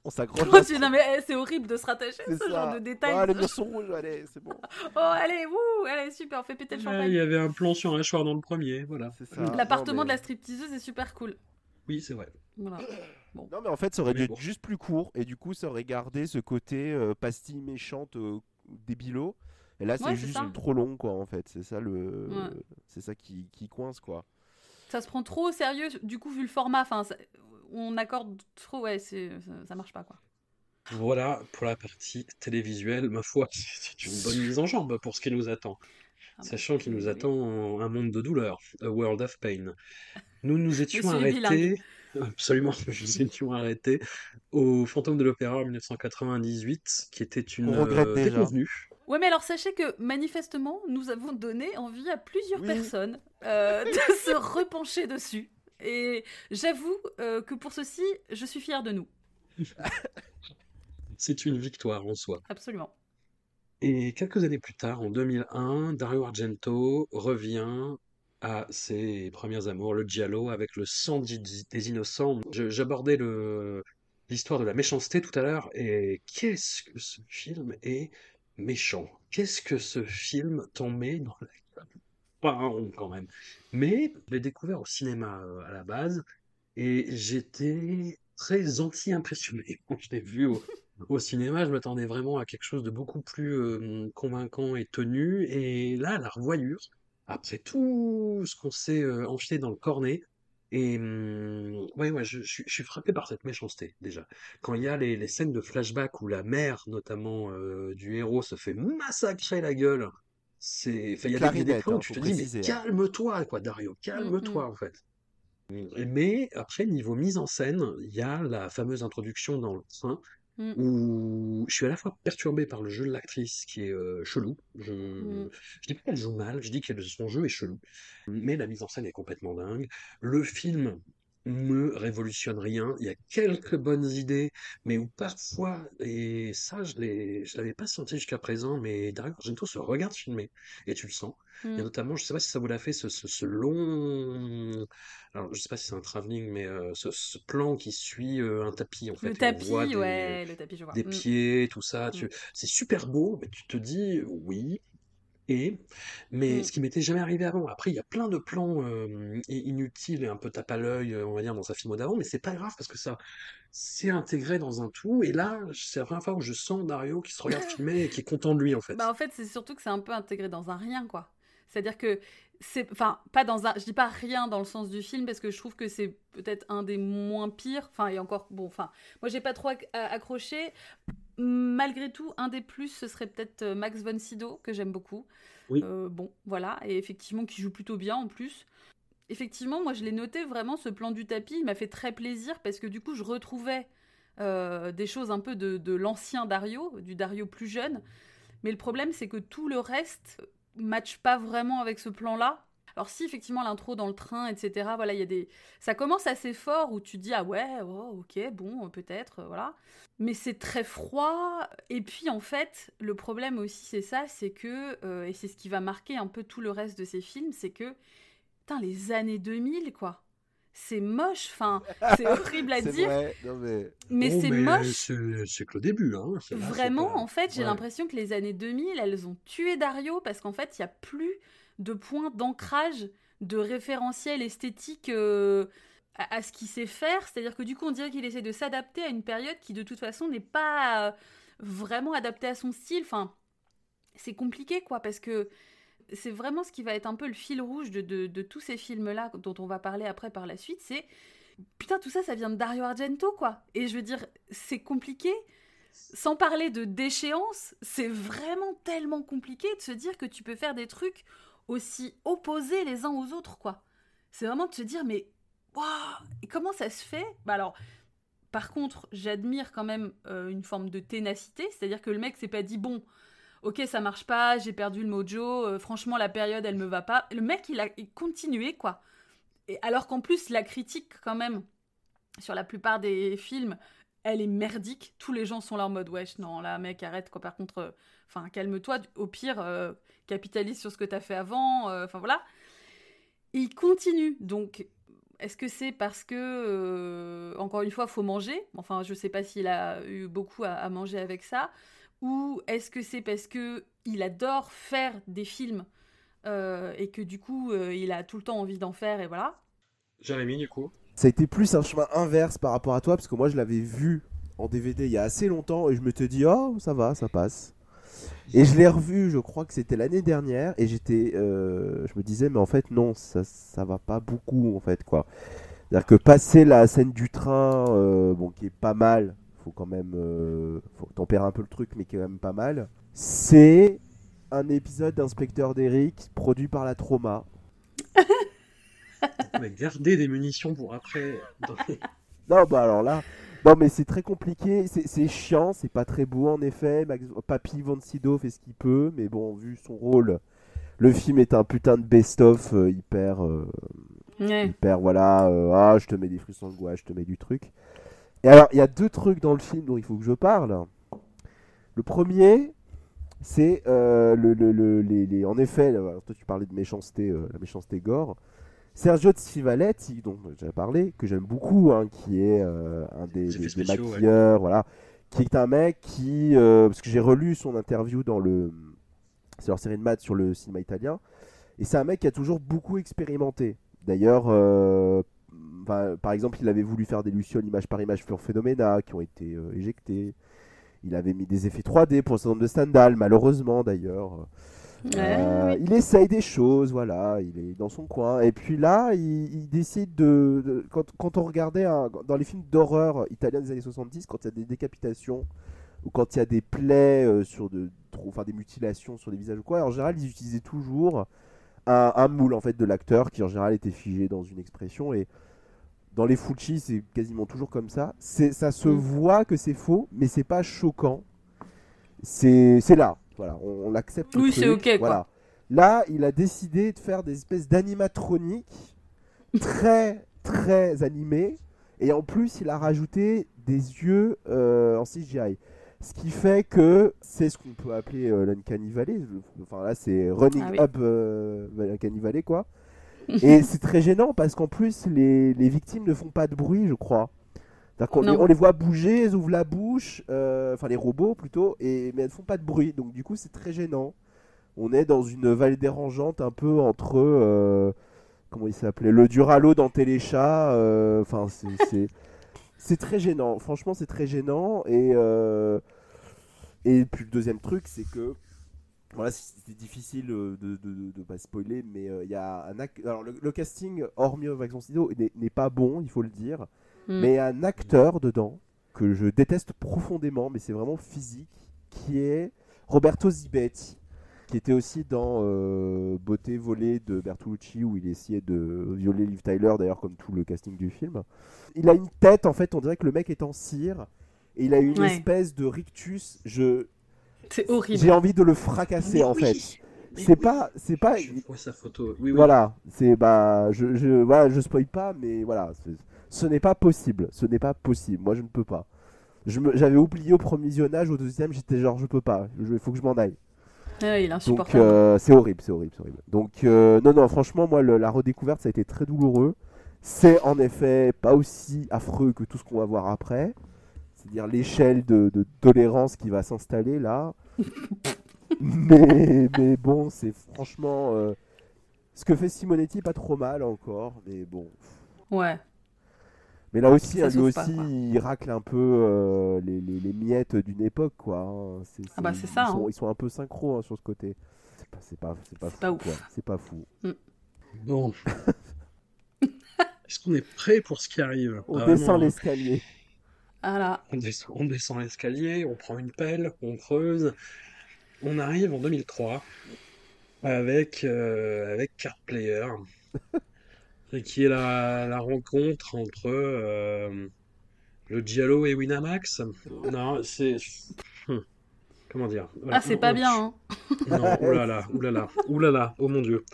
On s'accroche. Oh, non mais eh, c'est horrible de se rattacher à ce ça. genre de détails. Ah, les sont rouges, allez, c'est bon. Oh allez, wouh, allez super, on fait péter le Ouais, il champagne. y avait un plan sur un choir dans le premier, voilà. C'est ça. L'appartement de la stripteaseuse est super cool. Oui, c'est vrai. Voilà. Non, mais en fait, ça aurait Mais dû bon. être juste plus court, et du coup, ça aurait gardé ce côté euh, pastille méchante euh, débilo. Et là, c'est Ouais, juste trop long, quoi, en fait. C'est ça le, Ouais. c'est ça qui, qui coince, quoi. Ça se prend trop au sérieux, du coup vu le format, enfin, ça- on accorde trop, ouais, ça, ça marche pas quoi. Voilà pour la partie télévisuelle. Ma foi, *laughs* c'est une bonne mise en jambe pour ce qui nous attend. Ah bah, Sachant qu'il nous oui. attend un monde de douleur, a world of pain. Nous nous *laughs* étions arrêtés, *laughs* absolument, nous nous étions arrêtés au Fantôme de l'Opéra en 1998, qui était une On regrette euh, déjà. déconvenue. Ouais, mais alors sachez que manifestement, nous avons donné envie à plusieurs Oui. personnes euh, de se repencher dessus. Et j'avoue euh, que pour ceci, je suis fière de nous. *laughs* C'est une victoire en soi. Absolument. Et quelques années plus tard, en 2001, Dario Argento revient à ses premiers amours, le giallo, avec le sang des innocents. J'abordais l'histoire de la méchanceté tout à l'heure, et qu'est-ce que ce film est méchant? Qu'est-ce que ce film t'en met dans la? Pas un rond quand même. Mais je l'ai découvert au cinéma euh, à la base, et j'étais très anti-impressionné *laughs* quand je l'ai vu au, cinéma, je m'attendais vraiment à quelque chose de beaucoup plus euh, convaincant et tenu. Et là, la revoyure, après tout ce qu'on s'est euh, enfié dans le cornet, et hum, ouais, ouais, je, suis frappé par cette méchanceté déjà. Quand il y a les, les scènes de flashback où la mère, notamment euh, du héros, se fait massacrer la gueule, c'est, il y a des- des où hein, tu faut te dis, mais hein. calme-toi, quoi, Dario, calme-toi, en fait. Mais après, niveau mise en scène, il y a la fameuse introduction dans le train Mm. où je suis à la fois perturbé par le jeu de l'actrice qui est euh, chelou. Je, Mm. je dis pas qu'elle joue mal, je dis que son jeu est chelou. Mais la mise en scène est complètement dingue. Le film me révolutionne rien. Il y a quelques bonnes idées, mais où parfois, et ça, je l'ai, je l'avais pas senti jusqu'à présent, mais Dario Argento se regarde filmer, et tu le sens. Il y a Mm. notamment, je sais pas si ça vous l'a fait, ce, ce, ce long, alors je sais pas si c'est un travelling, mais euh, ce, ce plan qui suit euh, un tapis, en Le fait, et on tapis, voit des, ouais, le tapis, je vois. des Mm. pieds, tout ça. Tu... Mm. C'est super beau, mais tu te dis oui. Et, mais Mm. ce qui m'était jamais arrivé avant. Après, il y a plein de plans euh, inutiles et un peu tape à l'œil, euh, on va dire, dans sa film d'avant, mais c'est pas grave parce que ça, c'est intégré dans un tout. Et là, c'est la première fois où je sens Dario qui se regarde *laughs* filmer et qui est content de lui, en fait. Bah en fait, c'est surtout que c'est un peu intégré dans un rien, quoi. C'est-à-dire que c'est, enfin, pas dans un, je dis pas rien dans le sens du film parce que je trouve que c'est peut-être un des moins pires. Enfin, et encore, bon, enfin, moi j'ai pas trop a- accroché. Malgré tout, un des plus, ce serait peut-être euh, Max von Sydow que j'aime beaucoup. Oui. Euh, bon, voilà, et effectivement qui joue plutôt bien en plus. Effectivement, moi je l'ai noté vraiment ce plan du tapis, il m'a fait très plaisir parce que du coup je retrouvais euh, des choses un peu de, de l'ancien Dario, du Dario plus jeune. Mais le problème, c'est que tout le reste matche pas vraiment avec ce plan-là. Alors si effectivement l'intro dans le train, etc. Voilà, il y a des, ça commence assez fort où tu dis ah ouais, oh, ok, bon, peut-être, euh, voilà. Mais c'est très froid. Et puis en fait, le problème aussi, c'est ça, c'est que euh, et c'est ce qui va marquer un peu tout le reste de ces films, c'est que putain les années 2000 quoi. C'est moche, enfin, *laughs* c'est horrible à dire, vrai, non mais. mais Oh, c'est moche. c'est c'est que le début, hein. Là, Vraiment, pas- en fait, j'ai Ouais. l'impression que les années 2000, elles ont tué Dario parce qu'en fait, il n'y a plus de points d'ancrage, de référentiel esthétique euh, à, à ce qu'il sait faire. C'est-à-dire que du coup, on dirait qu'il essaie de s'adapter à une période qui, de toute façon, n'est pas euh, vraiment adaptée à son style. Enfin, c'est compliqué, quoi, parce que c'est vraiment ce qui va être un peu le fil rouge de, tous ces films-là dont on va parler après par la suite. C'est putain, tout ça, ça vient de Dario Argento, quoi. Et je veux dire, c'est compliqué. Sans parler de déchéance, c'est vraiment tellement compliqué de se dire que tu peux faire des trucs aussi opposés les uns aux autres, quoi. C'est vraiment de se dire, mais waouh, et comment ça se fait? Bah alors, par contre, j'admire quand même euh, une forme de ténacité, c'est-à-dire que le mec s'est pas dit bon, ok, ça marche pas, j'ai perdu le mojo, euh, franchement la période elle me va pas. Le mec il a continué quoi. Et alors qu'en plus la critique quand même sur la plupart des films, elle est merdique. Tous les gens sont là en mode wesh non là mec arrête quoi. Par contre, euh, enfin calme-toi. Au pire, euh, capitalise sur ce que t'as fait avant. Enfin voilà. Il continue donc. Est-ce que c'est parce que, encore une fois, faut manger? Enfin, je sais pas s'il a eu beaucoup à manger avec ça. Ou est-ce que c'est parce que il adore faire des films euh, et que du coup, euh, il a tout le temps envie d'en faire et voilà. Jérémy, du coup. Ça a été plus un chemin inverse par rapport à toi, parce que moi je l'avais vu en DVD il y a assez longtemps et je me suis dit, oh, ça va, ça passe. Et je l'ai revu, je crois que c'était l'année dernière, et j'étais, euh, je me disais, mais en fait, non, ça, ça va pas beaucoup, en fait, quoi. C'est-à-dire que passer la scène du train, euh, bon, qui est pas mal, faut quand même, euh, faut tempérer un peu le truc, mais qui est quand même pas mal, c'est un épisode d'Inspecteur d'Eric produit par la Trauma. *laughs* Mais garder des munitions pour après. les- Non, bah alors là, non, mais c'est très compliqué, c'est chiant, c'est pas très beau en effet. Max, Papy Van Sydow fait ce qu'il peut, mais bon, vu son rôle, le film est un putain de best-of euh, hyper, euh, hyper, voilà, euh, ah, je te mets des frissons de gouache, je te mets du truc. Et alors, il y a deux trucs dans le film dont il faut que je parle. Le premier, c'est euh, le, le- le- les, les- en effet, toi tu parlais de méchanceté, euh, la méchanceté gore. Sergio de Sivaletti, dont j'ai parlé, que j'aime beaucoup, hein, qui est euh, un des, des- des spéciaux, ouais. maquilleurs, voilà, qui est un mec qui, parce que j'ai relu son interview dans le, c'est leur série de maths sur le cinéma italien, et c'est un mec qui a toujours beaucoup expérimenté. D'ailleurs, enfin, par exemple, il avait voulu faire des lucioles image par image pour Phenomena, qui ont été euh, éjectées. Il avait mis des effets 3D pour le syndrome de Stendhal, malheureusement d'ailleurs. Euh, il essaye des choses, voilà, il est dans son coin. Et puis là, il, il décide de. de- quand, quand on regardait un- dans les films d'horreur italiens des années 70, quand il y a des décapitations ou quand il y a des plaies euh, sur de, trop- enfin des mutilations sur des visages ou quoi, en général, ils utilisaient toujours un, un moule en fait de l'acteur qui en général était figé dans une expression. Et dans les Fucci, c'est quasiment toujours comme ça. C'est, ça se Mm. voit que c'est faux, mais c'est pas choquant. C'est, c'est là. Voilà, on, on l'accepte. Oui, c'est ok, quoi. Voilà. Là, il a décidé de faire des espèces d'animatroniques très très animé. Et en plus, il a rajouté des yeux euh, en CGI. Ce qui fait que c'est ce qu'on peut appeler euh, l'Uncanny Valley. Enfin là, c'est Running Ah oui. Up euh, l'Uncanny Valley, quoi. Et *laughs* c'est très gênant parce qu'en plus, les, les victimes ne font pas de bruit, je crois. Les- on les voit bouger, elles ouvrent la bouche, euh, enfin les robots plutôt, et, mais elles ne font pas de bruit. Donc du coup, c'est très gênant. On est dans une vallée dérangeante un peu entre. euh, comment il s'appelait Le Duralo dans Téléchat. euh, Enfin, c'est- *laughs* c'est. Très gênant, franchement c'est très gênant et euh, et puis le deuxième truc c'est que voilà c'était difficile euh, de, de, de, de pas spoiler mais euh, il y a un alors le, le casting hormis Vaccon Sido n'est n'est pas bon il faut le dire Mm. mais il y a un acteur dedans que je déteste profondément mais c'est vraiment physique qui est Roberto Zibetti qui était aussi dans euh, Beauté volée de Bertolucci où il essayait de violer Liv Tyler d'ailleurs comme tout le casting du film. Il a une tête en fait, on dirait que le mec est en cire et il a une Ouais. espèce de rictus. Je C'est horrible. j'ai envie de le fracasser Mais en oui, fait. C'est oui. pas c'est pas Je vois sa photo. Oui, oui. voilà, c'est bah je je voilà, je spoil pas mais voilà, ce n'est pas possible, ce n'est pas possible. Moi je ne peux pas. Je me- j'avais oublié au premier visionnage, au deuxième j'étais genre je peux pas, il faut que je m'en aille. Ouais, il est Donc insupportable. euh, c'est horrible, c'est horrible, c'est horrible. Donc euh, non, non, franchement, moi, le- la redécouverte, ça a été très douloureux. C'est en effet pas aussi affreux que tout ce qu'on va voir après. C'est-à-dire l'échelle de, de tolérance qui va s'installer là. *laughs* mais, mais bon, c'est franchement... euh, ce que fait Simonetti, pas trop mal encore, mais bon. Ouais. Mais là aussi, Ça hein, lui aussi, pas, il racle un peu euh, les, les- les miettes d'une époque, quoi. hein. Ah bah, c'est- ça, Ils sont, hein. ils sont un peu synchro hein, sur ce côté. C'est pas, c'est pas, c'est pas fou. C'est pas fou. Bon. *laughs* Est-ce qu'on est prêt pour ce qui arrive? On Ah, descend l'escalier. Voilà. On descend, on descend l'escalier, on prend une pelle, on creuse. On arrive en 2003 avec, euh, avec Card Player, *laughs* qui est la, la rencontre entre euh, le Giallo et Winamax. Non, c'est. Hum. Comment dire? Ah, c'est pas bien, hein. Non, oulala, oulala, oulala, oh mon Dieu.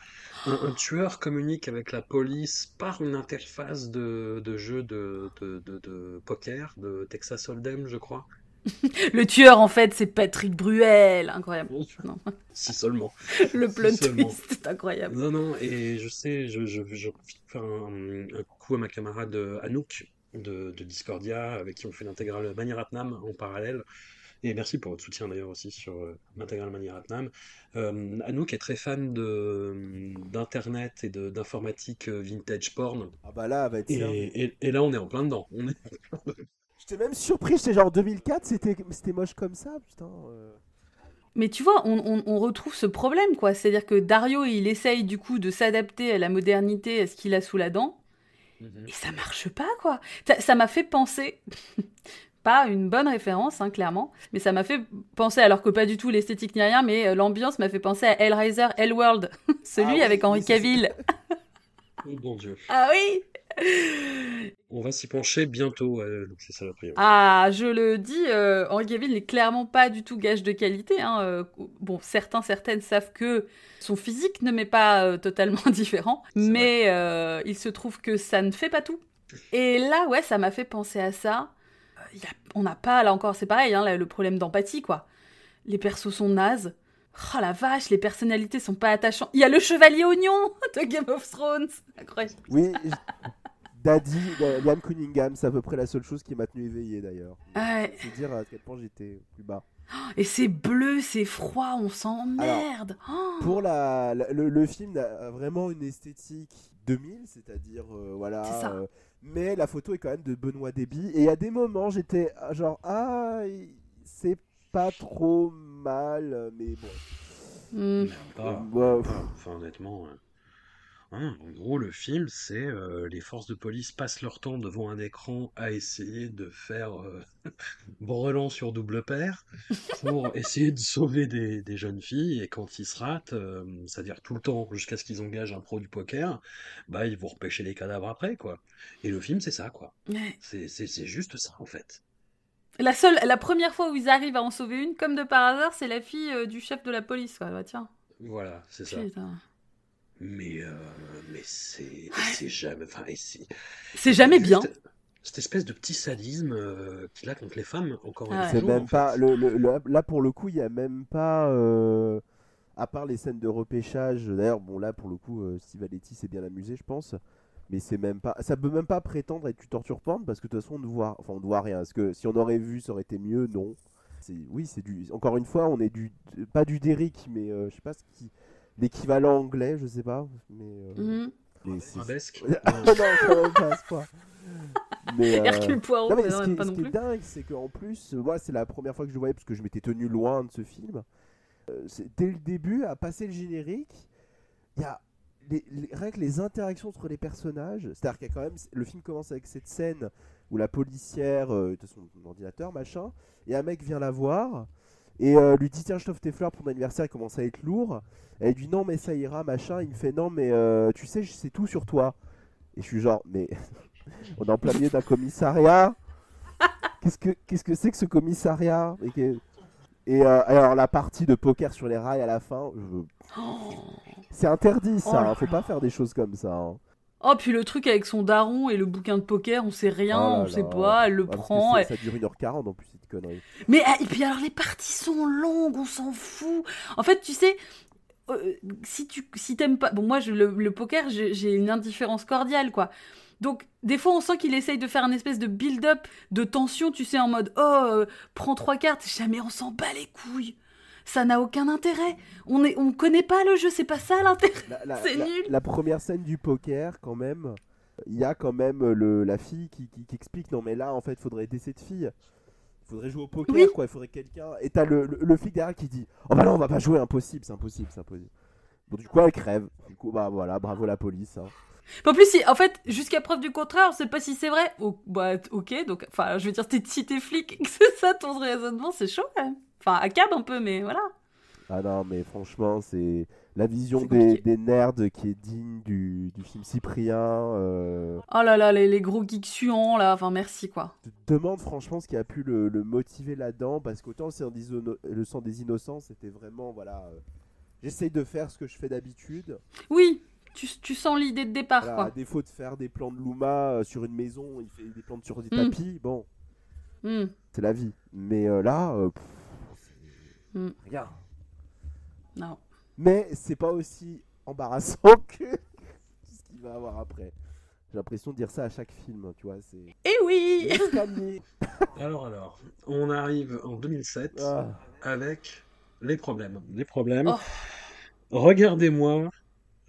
Un, un tueur communique avec la police par une interface de, de jeu de, de, de, de poker, de Texas Hold'em, je crois. *laughs* Le tueur, en fait, c'est Patrick Bruel. Incroyable. Non. *laughs* Si seulement. *laughs* Le plot Si twist, c'est incroyable. Non, non, et je sais, je, je, je faire un, un coucou à ma camarade euh, Anouk de, de Discordia, avec qui on fait l'intégrale Maniratnam en parallèle. Et merci pour votre soutien d'ailleurs aussi sur euh, l'intégrale Maniratnam. Euh, Anouk est très fan de, d'internet et de, d'informatique euh, vintage porn. Ah bah là, va être Et, et, et là, on est en plein dedans. On est... J'étais même surpris, j'étais genre 2004, c'était c'était moche comme ça, putain. euh. Mais tu vois, on, on- on retrouve ce problème, quoi. C'est-à-dire que Dario, il essaye du coup de s'adapter à la modernité, à ce qu'il a sous la dent, et ça marche pas, quoi. Ça ça m'a fait penser, *laughs* pas une bonne référence, hein, clairement, mais ça m'a fait penser, alors que pas du tout l'esthétique ni rien, mais euh, l'ambiance m'a fait penser à Hellraiser, Hellworld, *laughs* celui Ah oui, avec Henri c'est- Cavill. *laughs* Oh Dieu. Ah oui On va s'y pencher bientôt, euh, donc c'est ça la priorité. Ah, je le dis, euh, Henri Cavill n'est clairement pas du tout gage de qualité. hein, euh, bon, certains, certaines savent que son physique ne m'est pas euh, totalement *laughs* différent, mais il se trouve que ça ne fait pas tout. Et là, ouais, ça m'a fait penser à ça. Y a- on n'a pas, là encore, c'est pareil, hein, là, le problème d'empathie, quoi. Les persos sont nazes. Oh la vache, les personnalités sont pas attachantes. Il y a le chevalier oignon *laughs* de Game of Thrones. Incroyable. Oui, Daddy, euh, Liam Cunningham, c'est à peu près la seule chose qui m'a tenu éveillé d'ailleurs. Ouais. C'est dire à quel point j'étais plus bas. Et c'est bleu, c'est froid, on s'emmerde. Oh. Pour la, la- le, le film a vraiment une esthétique 2000, c'est-à-dire euh, voilà. C'est ça. euh, mais la photo est quand même de Benoît Déby. Et à des moments, j'étais ah, genre ah, c'est pas trop mal, euh, mais bon. Hmm. Pas- pas- enfin, honnêtement. euh, hein, en gros, le film, c'est euh, les forces de police passent leur temps devant un écran à essayer de faire euh, *laughs* brelan sur double paire pour *laughs* essayer de sauver des, des jeunes filles. Et quand ils se ratent, euh, c'est-à-dire tout le temps jusqu'à ce qu'ils engagent un pro du poker, bah ils vont repêcher les cadavres après, quoi. Et le film, c'est ça, quoi. Ouais. C'est c'est- c'est juste ça, en fait. La seule, la première fois où ils arrivent à en sauver une, comme de par hasard, c'est la fille euh, du chef de la police. Quoi. Bah, tiens, Voilà, c'est ça. putain. Mais, euh, mais c'est c'est jamais. Enfin, c'est C'est jamais bien. Cette espèce de petit sadisme euh, qu'il a contre les femmes, encore Ah une ouais. C'est fois. même en pas. fait. Le, le- le- là, pour le coup, il y a même pas. euh, à part les scènes de repêchage. D'ailleurs, bon, là, pour le coup, euh, Steve Aletti s'est bien amusé, je pense. Mais c'est même pas. Ça peut même pas prétendre être du torture porn parce que de toute façon, on ne voit, enfin, on ne voit rien. Parce que si on aurait vu, ça aurait été mieux? Non. C'est oui, c'est du. Encore une fois, on est du pas du Derrick, mais euh, je sais pas ce qui. L'équivalent anglais, je sais pas. Mais. euh, mais c'est- Arabesque. *laughs* Ah non, pas. *laughs* Mais, euh, Hercule Poirot, non, mais mais ce non, qui, même est, pas ce non qui est plus. dingue, c'est qu'en plus, euh, moi, c'est la première fois que je le voyais parce que je m'étais tenu loin de ce film. Euh, dès le début, à passer le générique, il y a rien que les interactions entre les personnages. C'est-à-dire qu'il y a quand même. Le film commence avec cette scène où la policière euh, à son ordinateur, machin, et un mec vient la voir et euh, lui dit Tiens, je t'offre tes fleurs pour ton anniversaire, il commence à être lourd. Elle lui dit Non, mais ça ira, machin. Il me fait Non, mais euh, tu sais, je sais tout sur toi. Et je suis genre Mais *laughs* on est en plein milieu d'un commissariat. Qu'est-ce que qu'est-ce que c'est que ce commissariat? Et, euh, alors la partie de poker sur les rails à la fin, je- c'est interdit ça. Oh hein, Faut pas faire des choses comme ça. hein. Oh, puis le truc avec son daron et le bouquin de poker, on sait rien, Oh là on sait là. pas, elle le prend. Ça dure 1h40 en plus cette connerie. Mais ah, et puis alors les parties sont longues, on s'en fout. En fait, tu sais, euh, si tu si t'aimes pas, bon moi je, le, le poker j'ai une indifférence cordiale quoi. Donc des fois on sent qu'il essaye de faire un espèce de build-up de tension, tu sais en mode oh euh, prends trois cartes, jamais on s'en bat les couilles. Ça n'a aucun intérêt. On est on connaît pas le jeu, c'est pas ça l'intérêt. *laughs* C'est nul. la première scène du poker, quand même, il y a quand même le, la fille qui, qui- qui explique non mais là en fait faudrait aider cette fille. Faudrait jouer au poker Oui. quoi, il faudrait quelqu'un. Et t'as le, le, le flic derrière qui dit oh bah non on va pas jouer, impossible, c'est impossible, c'est impossible. Bon du coup elle crève. Du coup bah voilà, bravo la police. hein. En plus, si, en fait, jusqu'à preuve du contraire, on sait pas si c'est vrai. Oh, bah, ok, donc, enfin, je veux dire, t'es, si t'es flic c'est ça ton raisonnement, c'est chaud quand même. Enfin, à cab un peu, mais voilà. Ah non mais franchement c'est la vision des, nerds qui est digne du, du film Cyprien. euh, Oh là là, les, les gros geeks suants, là, enfin, merci quoi. te demande franchement ce qui a pu le, le motiver là-dedans parce qu'autant le sang des innocents c'était vraiment voilà euh, j'essaye de faire ce que je fais d'habitude Oui, tu, tu sens l'idée de départ, Voilà, à quoi. défaut de faire des plans de Luma euh, sur une maison il fait des plans sur des Mm. tapis bon Hmm. c'est la vie mais euh, là euh, pff, Mm. regarde Non. mais c'est pas aussi embarrassant *laughs* que ce qu'il va avoir après j'ai l'impression de dire ça à chaque film tu vois c'est Eh oui *laughs* Alors, alors, on arrive en 2007 Ah. avec les problèmes. Les problèmes. Oh. Regardez-moi,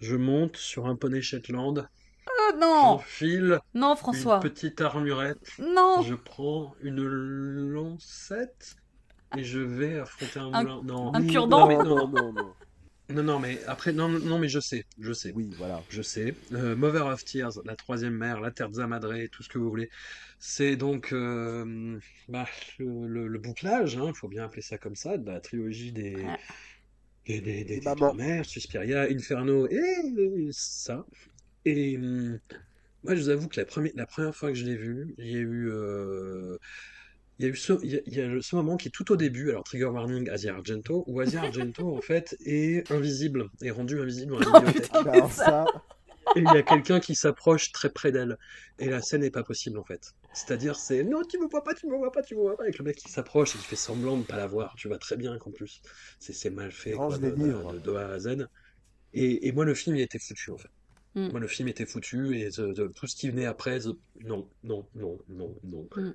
je monte sur un poney Shetland, Oh non j'enfile Non, une François. petite armurette, Non je prends une lancette et je vais affronter un Un- moulin. Non, un cure-dent non, mais non, non, non, non. non, non, mais après, non, non, mais je sais, je sais. oui voilà Je sais. Euh, Mother of Tears, la troisième mère, la Terza Madre, tout ce que vous voulez. C'est donc euh, bah, le, le- le bouclage, il faut bien appeler ça comme ça, de la trilogie des, Ouais. Des, des, des, Des Suspiria, Inferno et ça. Et hum, moi, je vous avoue que la première, la première fois que je l'ai vu, il y a eu, euh, il y a eu ce, il y a, il y a ce moment qui est tout au début, alors trigger warning Asia Argento, où Asia Argento en fait est invisible, est rendu invisible dans la *laughs* Oh bibliothèque. putain, Et il y a quelqu'un qui s'approche très près d'elle. Et la scène n'est pas possible en fait. C'est-à-dire, c'est non, tu me vois pas, tu me vois pas, tu me vois pas. Avec le mec qui s'approche et qui fait semblant de pas la voir. Tu vois très bien qu'en plus, c'est c'est mal fait quoi, de, de- de A à Z. Et, et moi, le film, il était foutu en fait. Mm. Moi, le film était foutu et de- de- tout ce qui venait après, the- non, non, non, non, non. Mm.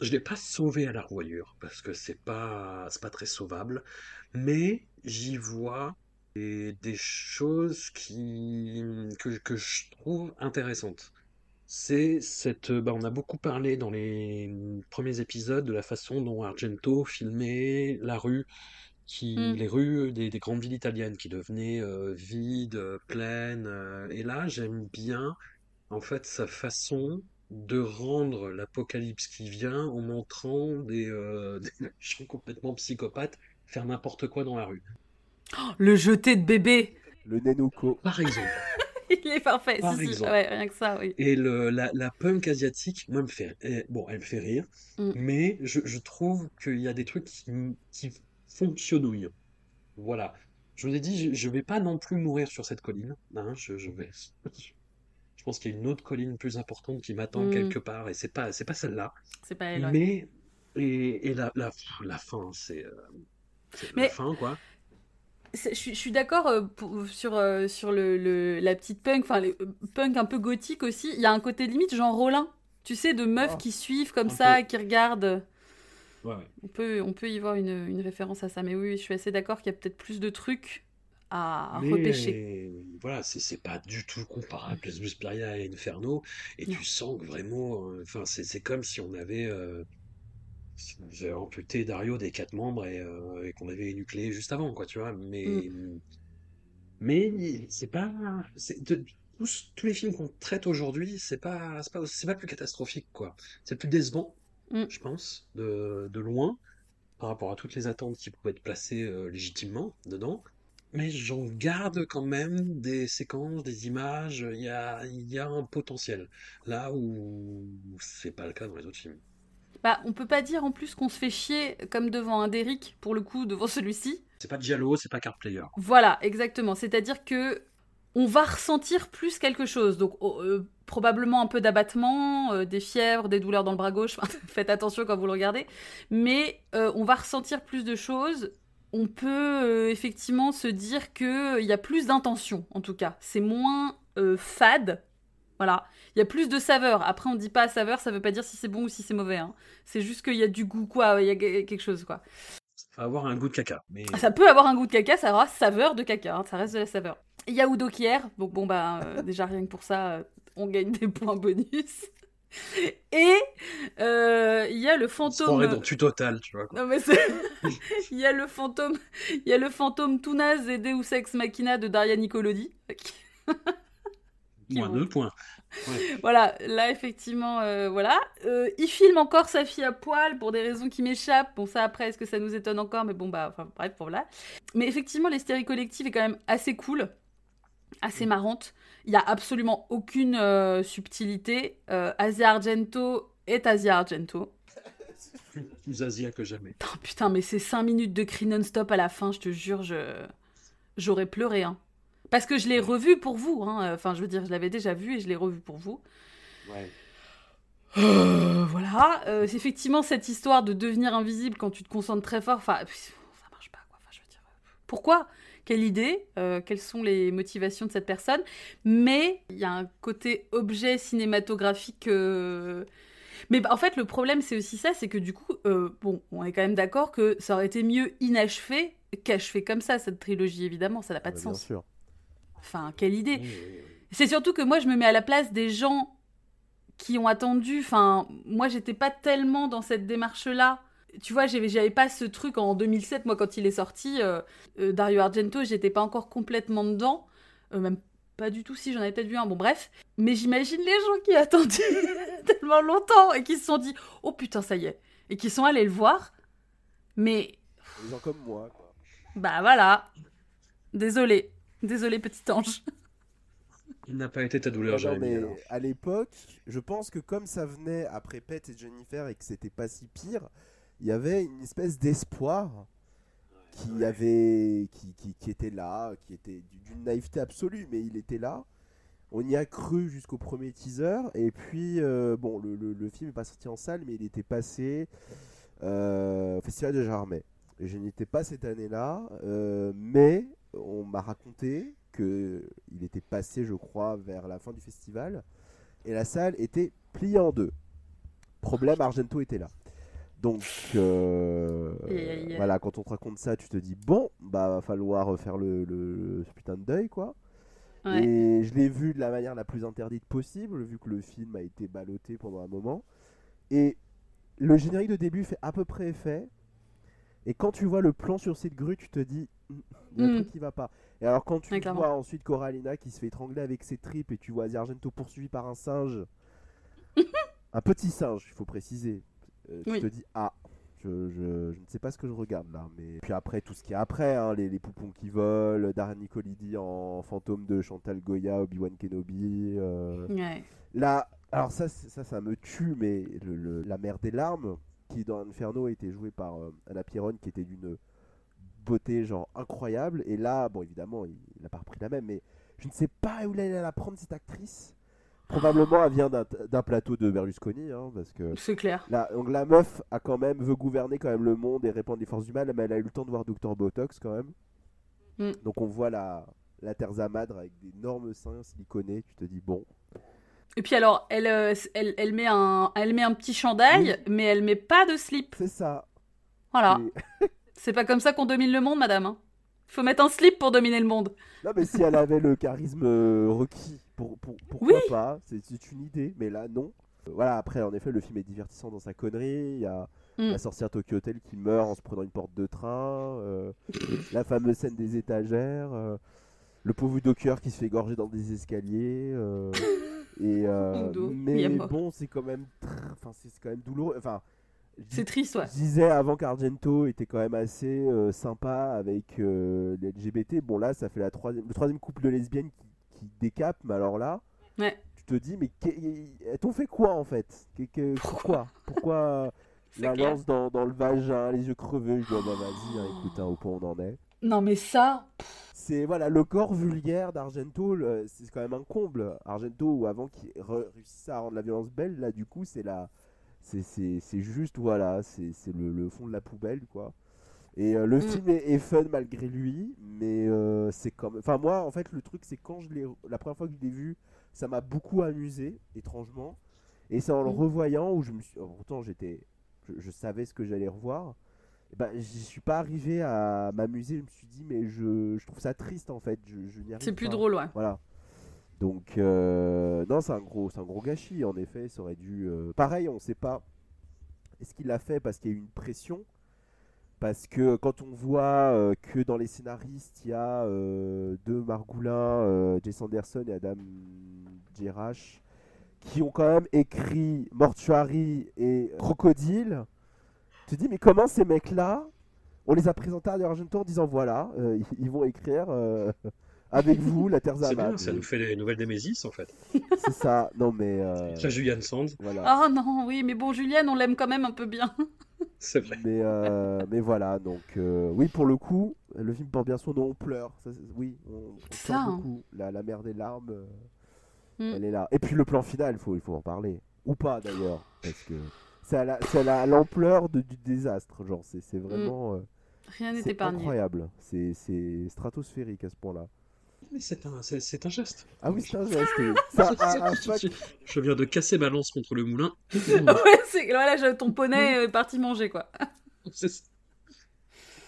Je l'ai pas sauvé à la revoyure parce que c'est pas, c'est pas très sauvable, mais j'y vois des, des choses qui, que, que je trouve intéressantes. C'est cette, bah, on a beaucoup parlé dans les premiers épisodes de la façon dont Argento filmait la rue, qui, Mm. les rues des, des grandes villes italiennes qui devenaient euh, vides, euh, pleines. euh, et là, j'aime bien, en fait, sa façon de rendre l'apocalypse qui vient en montrant des, euh, *laughs* des gens complètement psychopathes faire n'importe quoi dans la rue. Le jeté de bébé le Nenuko Par exemple. *laughs* Il est parfait, Par si, si. exemple. Ouais, rien que ça, oui. Et le, la, la punk asiatique, moi, me fait, bon, elle me fait rire, Mm. mais je, je trouve qu'il y a des trucs qui, qui fonctionnouillent. Voilà. je vous ai dit, je, je vais pas non plus mourir sur cette colline. hein, je, je vais. *laughs* Je pense qu'il y a une autre colline plus importante qui m'attend Mm. quelque part, et c'est pas, c'est pas celle-là. C'est pas elle. ouais. Mais et, et la, la, la fin, c'est euh, c'est Mais- la fin quoi. Je suis, d'accord euh, sur, euh, sur le, le- la petite punk, enfin euh, punk un peu gothique aussi. Il y a un côté limite genre Rollin, tu sais, de meufs Ah. qui suivent comme ça, qui regardent. Ouais, ouais. On peut, on peut y voir une, une référence à ça. Mais oui, je suis assez d'accord qu'il y a peut-être plus de trucs à, Mais repêcher. voilà, c'est pas du tout comparable à Suspiria et Inferno, et Non. tu sens que vraiment, enfin c'est c'est comme si on avait, euh, on avait amputé Dario des quatre membres et, euh, et qu'on avait énucléé juste avant, quoi, tu vois. Mais Mm. mais c'est pas, de- tous, tous les films qu'on traite aujourd'hui, c'est pas c'est pas c'est pas le plus catastrophique, quoi. C'est le plus décevant, Mm. je pense, de de loin par rapport à toutes les attentes qui pouvaient être placées euh, légitimement dedans. Mais j'en garde quand même des séquences, des images, il y a, il y a un potentiel. Là où c'est pas le cas dans les autres films. Bah, on peut pas dire en plus qu'on se fait chier comme devant un Derrick, pour le coup, devant celui-ci. C'est pas Giallo, c'est pas Card Player. Voilà, exactement. C'est-à-dire que on va ressentir plus quelque chose. Donc oh, euh, probablement un peu d'abattement, euh, des fièvres, des douleurs dans le bras gauche. *laughs* Faites attention quand vous le regardez. Mais euh, on va ressentir plus de choses. On peut effectivement se dire que il y a plus d'intention, en tout cas. C'est moins fade. Voilà, il y a plus de saveur. Après, on dit pas saveur, ça veut pas dire si c'est bon ou si c'est mauvais. hein. C'est juste qu'il y a du goût, quoi. Il y a quelque chose, quoi. Ça va avoir un goût de caca. Mais Ça peut avoir un goût de caca, ça aura saveur de caca, hein, ça reste de la saveur. Il y a Udo donc bon bah euh, *laughs* déjà rien que pour ça, euh, on gagne des points bonus. *laughs* Et euh, il y a le fantôme. dans tu total, tu vois. quoi. Non mais *laughs* il y a le fantôme, il y a le fantôme tout naze et Deus Ex Machina de Daria Nicolodi. Moins deux points. Voilà, là effectivement, euh, voilà. Euh, il filme encore sa fille à poil pour des raisons qui m'échappent. Bon, ça après, est-ce que ça nous étonne encore? Mais bon, bah, enfin, bref, voilà. Mais effectivement, l'hystérie collective est quand même assez cool, assez marrante. Il n'y a absolument aucune euh, subtilité. Asia Argento est Asia Argento. *laughs* Plus Asia que jamais. Oh, putain, mais ces 5 minutes de cri non-stop à la fin, je te jure, je... j'aurais pleuré. Hein. Parce que je l'ai revu pour vous. hein. Enfin, je veux dire, je l'avais déjà vu et je l'ai revu pour vous. Ouais. Euh, voilà, Euh, c'est effectivement cette histoire de devenir invisible quand tu te concentres très fort, enfin, ça marche pas quoi. Enfin, je veux dire, euh, pourquoi? Quelle idée? Euh, Quelles sont les motivations de cette personne? Mais il y a un côté objet cinématographique. euh, Mais bah, en fait, le problème c'est aussi ça, c'est que du coup, euh, bon, on est quand même d'accord que ça aurait été mieux inachevé qu'achevé comme ça cette trilogie. Évidemment, ça n'a pas de Bah, bien sens. sûr. Enfin, quelle idée Oui, oui, oui. c'est surtout que moi, je me mets à la place des gens qui ont attendu. Enfin, moi, j'étais pas tellement dans cette démarche-là. Tu vois, j'avais pas ce truc en 2007, moi, quand il est sorti. euh, euh, Dario Argento, j'étais pas encore complètement dedans. Euh, même pas du tout, si j'en avais peut-être vu un. Bon, bref. Mais j'imagine les gens qui *laughs* attendu *laughs* tellement longtemps et qui se sont dit Oh putain, ça y est. Et qui sont allés le voir. Mais, Les gens comme moi. Quoi. bah voilà. Désolé. Désolé, petit ange. *laughs* Il n'a pas été ta douleur, Non, non, Jérémy. mais alors. à l'époque, je pense que comme ça venait après Pet et Jennifer et que c'était pas si pire, il y avait une espèce d'espoir qui avait qui, qui, qui était là, qui était d'une naïveté absolue, mais il était là. On y a cru jusqu'au premier teaser et puis euh, bon, le, le, le film est pas sorti en salle, mais il était passé euh, au Festival de Jarmet. Et je n'étais pas cette année-là, euh, mais on m'a raconté que il était passé, je crois, vers la fin du festival et la salle était pliée en deux. Problème, Argento était là. Donc euh, voilà, quand on te raconte ça, tu te dis bon, bah va falloir faire le, le- ce putain de deuil quoi. Ouais. Et je l'ai vu de la manière la plus interdite possible, vu que le film a été ballotté pendant un moment. Et le générique de début fait à peu près effet. Et quand tu vois le plan sur cette grue, tu te dis, il y a un Mm. truc qui va pas. Et alors quand tu Ouais, vois ensuite Coralina qui se fait étrangler avec ses tripes et tu vois Argento poursuivi par un singe, *laughs* un petit singe, il faut préciser, euh, tu Oui. te dis, ah, je, je- je ne sais pas ce que je regarde là. Mais puis après, tout ce qui est après, hein, les, les poupons qui volent, Darren Nicolidi en fantôme de Chantal Goya, Obi-Wan Kenobi. euh, Ouais. Là, alors ça, ça, ça me tue, mais le, le- la mère des larmes, qui dans Inferno était jouée par euh, Anna Pierron, qui était d'une beauté genre incroyable. Et là, bon, évidemment, il n'a pas repris la même, mais je ne sais pas où elle la prendre cette actrice. Probablement, elle vient d'un- plateau de Berlusconi, hein, parce que C'est clair. la, donc la meuf a quand même veut gouverner quand même le monde et répandre les forces du mal, mais elle a eu le temps de voir Dr Botox quand même. Mm. Donc on voit la la Terza Madre avec d'énormes seins siliconés. Tu te dis bon, Et puis alors, elle, euh, elle, elle, met un, elle met un petit chandail, mais elle met pas de slip. c'est ça. Voilà. Et- *laughs* C'est pas comme ça qu'on domine le monde, madame. hein. Faut mettre un slip pour dominer le monde. Non, mais si elle avait le charisme euh, requis, pour, pour- pourquoi Oui. pas C'est une idée, mais là, non. Euh, Voilà, après, en effet, le film est divertissant dans sa connerie. Il y a Mm. la sorcière Tokyo Hotel qui meurt en se prenant une porte de train. euh, la fameuse scène des étagères. euh, le pauvre Docker qui se fait égorger dans des escaliers. euh, *laughs* et, mais bon, c'est quand même enfin, c'est quand même douloureux. Enfin, C'est triste, ouais. je disais avant qu'Argento était quand même assez euh, sympa avec euh, les LGBT. Bon, là, ça fait la troisième, le troisième couple de lesbiennes qui, qui décape, mais alors là, Ouais. tu te dis, mais elles t'ont fait quoi en fait? Que- que- Pourquoi Pourquoi? *laughs* La clair. lance dans, dans le vagin, les yeux crevés Je dis, oh, bah vas-y, hein, écoute, hein, au point on en est. Non, mais ça, C'est voilà, le corps vulgaire d'Argento, c'est quand même un comble. Argento, avant qu'il réussisse à rendre la violence belle, là, du coup, c'est la. C'est- juste, voilà, c'est le, le fond de la poubelle, quoi. Et euh, le Mm. film est, est fun malgré lui, mais euh, c'est comme. Enfin, moi, en fait, le truc, c'est quand je l'ai. La première fois que je l'ai vu, ça m'a beaucoup amusé, étrangement. Et c'est en le Mm. revoyant où je me suis. Pourtant, j'étais. Je, je savais ce que j'allais revoir. Eh ben, j'y suis pas arrivé à m'amuser. Je me suis dit, mais je, je trouve ça triste en fait. Je, je n'y c'est plus pas. drôle, ouais. Voilà. Donc, euh, non, c'est un, gros, un gros gâchis, en effet. Ça aurait dû. euh, Pareil, on sait pas. Est-ce qu'il l'a fait parce qu'il y a eu une pression Parce que quand on voit euh, que dans les scénaristes, il y a euh, deux Margoulin, Jess Anderson et Adam Gerash, qui ont quand même écrit Mortuary et Crocodile, tu te dis, mais comment ces mecs-là, on les a présentés à Argento en disant voilà, *laughs* ils- vont écrire avec vous la Terre C'est bien, ça nous fait les nouvelles d'Emesis en fait. C'est ça, non mais. euh, *laughs* Ça, Julian Sands, voilà. Ah non, oui, mais bon, Julienne, on l'aime quand même un peu bien. *laughs* c'est vrai. Mais, euh, mais voilà, donc euh, oui, pour le coup, le film porte bien son nom, on pleure. Ça, oui, on, on Ça, pleure hein. beaucoup. La, la mer des larmes, euh, Mm. elle est là. Et puis le plan final, il faut, il faut en parler. Ou pas d'ailleurs, parce que c'est à la- la- l'ampleur de- du désastre. Genre, c'est c'est vraiment. euh, Rien n'est c'est épargné. incroyable. C'est c'est stratosphérique à ce point-là. Mais c'est un, c'est, c'est un geste. Ah oui, c'est un geste. un- un fac- Je viens de casser ma lance contre le moulin. *laughs* ouais, c'est voilà, ton poney est parti manger, quoi. *laughs* C'est ça.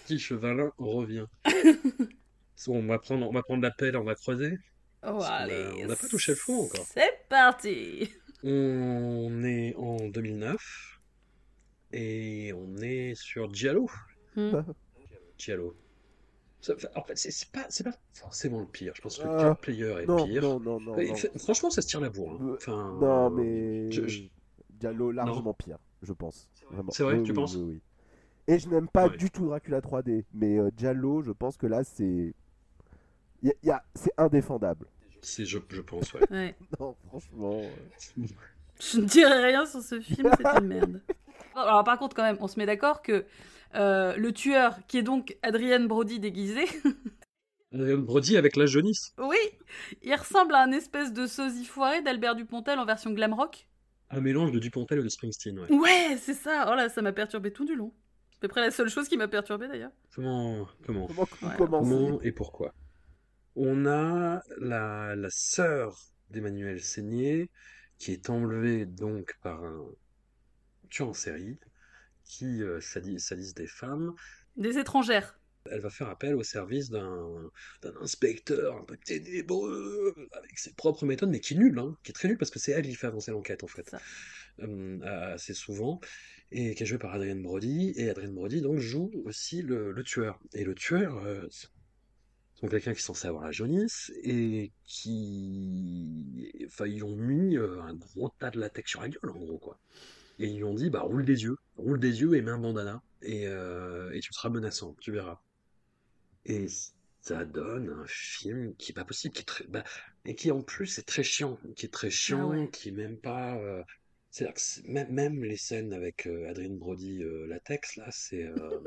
Petit chevalin, on revient. *laughs* on, va prendre, on va prendre la pelle, on va creuser. Oh, allez. on n'a pas touché le fond encore. C'est parti. On est en 2009 et on est sur Giallo. Hmm. Giallo. En fait, c'est c'est pas, c'est pas forcément le pire. Je pense que Ah, Cat Player est Non, pire. non, non, non. Franchement, ça se tire la bourre. hein. Euh, Enfin, Non, mais. je- je- Diallo largement pire, je pense. C'est vrai, Oui, tu oui, penses oui, oui. Et je n'aime pas Ouais. du tout Dracula 3D, mais euh, Giallo, je pense que là, c'est. Y a- y a- C'est indéfendable. c'est, je, je pense, ouais. Ouais. *laughs* Non, franchement. euh, Je ne dirai rien sur ce film, c'est une merde. *laughs* Alors par contre, quand même, on se met d'accord que euh, le tueur, qui est donc Adrienne Brody déguisée, *laughs* Euh, Brody avec la jaunisse. oui, il ressemble à un espèce de sosie foiré d'Albert Dupontel en version glam rock. Un mélange de Dupontel et de Springsteen, ouais. Ouais, c'est ça. Oh là, ça m'a perturbé tout du long. C'est à peu près la seule chose qui m'a perturbé d'ailleurs. Comment, comment, Comment Ouais. comment et pourquoi? On a la, la sœur d'Emmanuel Seigné qui est enlevée donc par un tueur en série qui euh, sadise des femmes. Des étrangères. Elle va faire appel au service d'un inspecteur un peu ténébreux, avec ses propres méthodes, mais qui est nul, hein, qui est très nul parce que c'est elle qui fait avancer l'enquête en fait, Ça. Euh, assez souvent, et qui est joué par Adrien Brody. Et Adrien Brody donc joue aussi le, le tueur. Et le tueur, euh, c'est donc quelqu'un qui est censé avoir la jaunisse et qui, enfin, ils ont mis euh, un gros tas de latex sur la gueule en gros quoi. Et ils lui ont dit bah roule des yeux, roule des yeux et mets un bandana et, euh, et tu seras menaçant, tu verras. Et ça donne un film qui est pas possible, qui est très, bah, et qui en plus est très chiant, qui est très chiant, ouais. qui est même pas. euh, c'est-à-dire que même, même les scènes avec euh, Adrien Brody euh, latex là, c'est euh,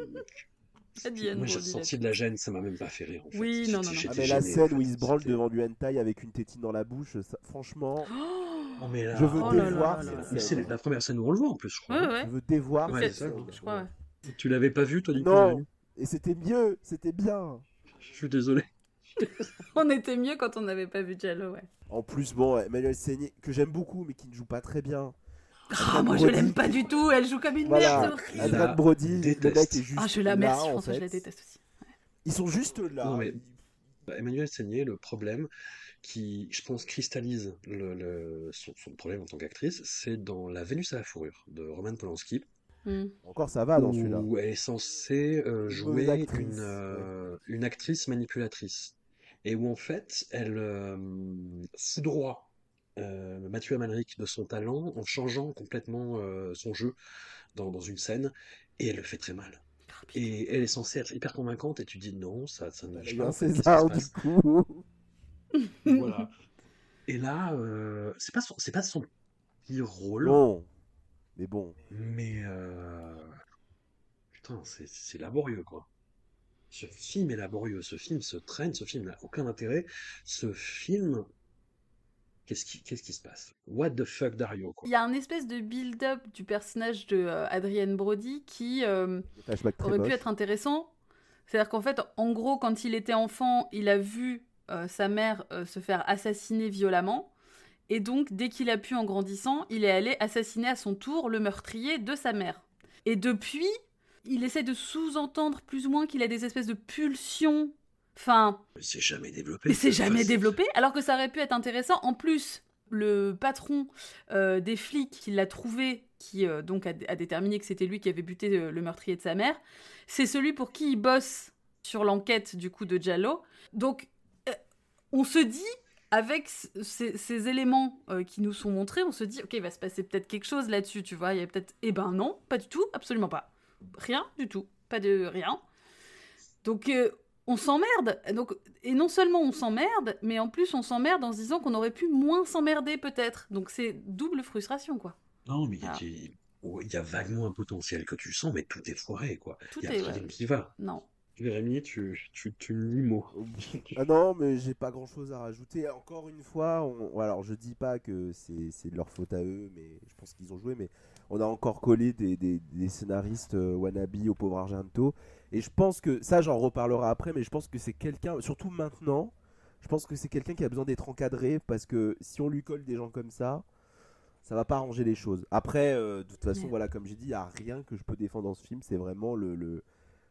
*laughs* Moi, j'ai ressenti de la gêne, ça m'a même pas fait rire. En fait. Oui, non, non, non. Ah, mais la scène fait. où il se branle devant du hentai avec une tétine dans la bouche, ça- franchement, Oh, mais là- je veux Oh dévoir c'est la première scène où on le voit en plus, je crois. Ouais, non ouais. Je veux dévoir Ouais, ça. Je crois. Tu l'avais pas vu, toi, Nico Non. Et c'était mieux, c'était bien. Je suis désolé. *laughs* On était mieux quand on n'avait pas vu Jallo, ouais. En plus, bon, Emmanuel Seigné, que j'aime beaucoup, mais qui ne joue pas très bien. Ah, moi je l'aime pas du tout, elle joue comme une Voilà. merde, Adrien la Brody, le déteste. mec est juste Ah, je la François, je fait. la déteste aussi. Ils sont juste là. Non, mais- Bah, Emmanuel Seigné, le problème qui, je pense, cristallise le, le- son, son problème en tant qu'actrice, c'est dans La Vénus à la fourrure de Roman Polanski, Hmm. Encore ça va dans celui-là. où elle est censée euh, jouer mauvaise actrice, une, euh, une actrice manipulatrice. Et où en fait, elle euh, foudroie euh, Mathieu Amalric de son talent en changeant complètement euh, son jeu dans, dans une scène, et elle le fait très mal. Et elle est censée être hyper convaincante, et tu dis non, ça, ça ne Il marche pas. un César se du coup. *laughs* Voilà. *laughs* Et là, euh, c'est pas son, c'est pas son pire rôle, Bon, mais bon. mais euh, putain, c'est laborieux quoi. Ce film est laborieux, ce film se traîne, ce film n'a aucun intérêt. Ce film, qu'est-ce qui, qu'est-ce qui se passe? What the fuck Dario quoi. Il y a un espèce de build-up du personnage de euh, Adrienne Brody qui euh, aurait pu être intéressant. C'est-à-dire qu'en fait, en gros, quand il était enfant, il a vu sa mère euh, se faire assassiner violemment. Et donc, dès qu'il a pu en grandissant, il est allé assassiner à son tour le meurtrier de sa mère. Et depuis, il essaie de sous-entendre plus ou moins qu'il a des espèces de pulsions. Enfin, Mais c'est jamais développé. mais c'est jamais développé, alors que ça aurait pu être intéressant. En plus, le patron euh, des flics qui l'a trouvé, qui euh, donc a, a déterminé que c'était lui qui avait buté euh, le meurtrier de sa mère, c'est celui pour qui il bosse sur l'enquête du coup de Giallo. Donc, euh, on se dit, avec ces, ces éléments euh, qui nous sont montrés, on se dit, ok, il va se passer peut-être quelque chose là-dessus, tu vois. Il y a peut-être, eh ben non, pas du tout, absolument pas, rien du tout, pas de rien. Donc euh, on s'emmerde. Donc, et non seulement on s'emmerde, mais en plus on s'emmerde en se disant qu'on aurait pu moins s'emmerder peut-être. Donc c'est double frustration, quoi. Non, mais il y a- Ah. il y a vaguement un potentiel que tu sens, mais tout est foiré quoi. Tout Il y a est, rien ouais. qui va. Non. Jérémy, tu, tu, tu lis mot. *laughs* Ah non, mais j'ai pas grand chose à rajouter. Encore une fois, on... alors je dis pas que c'est c'est de leur faute à eux, mais je pense qu'ils ont joué. Mais on a encore collé des, des- des scénaristes euh, wannabe au pauvre Argento. Et je pense que ça, j'en reparlerai après, mais je pense que c'est quelqu'un, surtout maintenant, je pense que c'est quelqu'un qui a besoin d'être encadré parce que si on lui colle des gens comme ça, ça va pas arranger les choses. Après, euh, de toute façon, Ouais. voilà, comme j'ai dit, il y a rien que je peux défendre dans ce film. C'est vraiment le, le,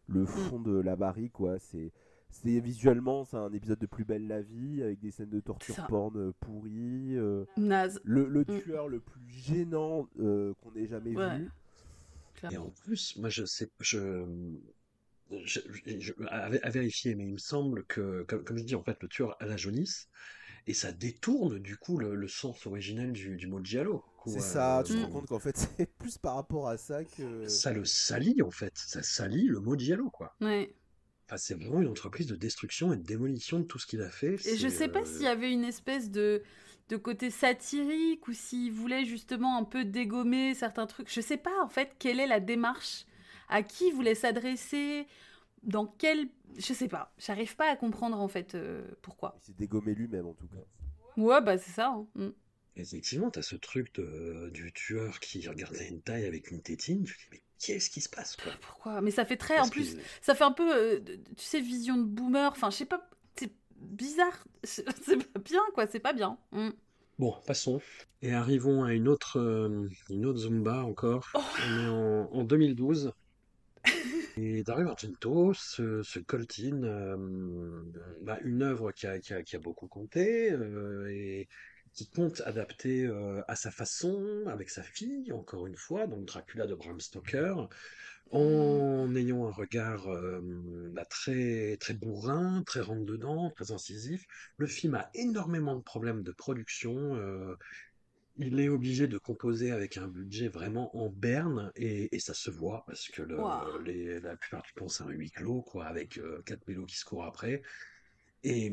le fond de la barrique, quoi. C'est c'est visuellement, c'est un épisode de Plus belle la vie avec des scènes de torture Ça. porn euh, pourries. euh, Naze. le, le Mm. tueur le plus gênant euh, qu'on ait jamais Ouais. vu. Et en plus, moi, je sais, je, je, je- je- à, à vérifier, mais il me semble que, comme, comme je dis, en fait, le tueur à la jaunisse, et ça détourne, du coup, le, le sens originel du, du mot giallo. C'est ça, tu te rends compte qu'en fait *laughs* c'est plus par rapport à ça que. Ça le salit, en fait. Ça salit le mot giallo, quoi. Ouais. Enfin, c'est vraiment une entreprise de destruction et de démolition de tout ce qu'il a fait. Et je sais pas euh, s'il y avait une espèce de, de côté satirique ou s'il voulait justement un peu dégommer certains trucs. Je sais pas en fait quelle est la démarche, à qui il voulait s'adresser, dans quel. Je sais pas. J'arrive pas à comprendre en fait euh, pourquoi. Il s'est dégommé lui-même en tout cas. Ouais, bah c'est ça. hein. Mm. Effectivement, t'as ce truc de, du tueur qui regarde la hentai avec une tétine. Tu te dis, mais qu'est-ce qui se passe, quoi? Pourquoi? Mais ça fait très. Parce en plus, que- ça fait un peu, euh, tu sais, vision de boomer. Enfin, je sais pas. C'est bizarre. *laughs* C'est pas bien, quoi. C'est pas bien. Mm. Bon, passons. Et arrivons à une autre, euh, une autre Zumba encore. Oh. On est en, en 2012. *laughs* Et Dario Argento se, se coltine euh, bah, une œuvre qui a, qui a- qui a beaucoup compté euh, et qui compte adapter euh, à sa façon, avec sa fille, encore une fois, donc Dracula de Bram Stoker, en ayant un regard euh, bah, très, très bourrin, très rentre-dedans, très incisif. Le film a énormément de problèmes de production. euh, il est obligé de composer avec un budget vraiment en berne et, et ça se voit parce que le- Wow. les- la plupart du temps c'est un huis clos quoi avec euh, quatre mélos qui se courent après et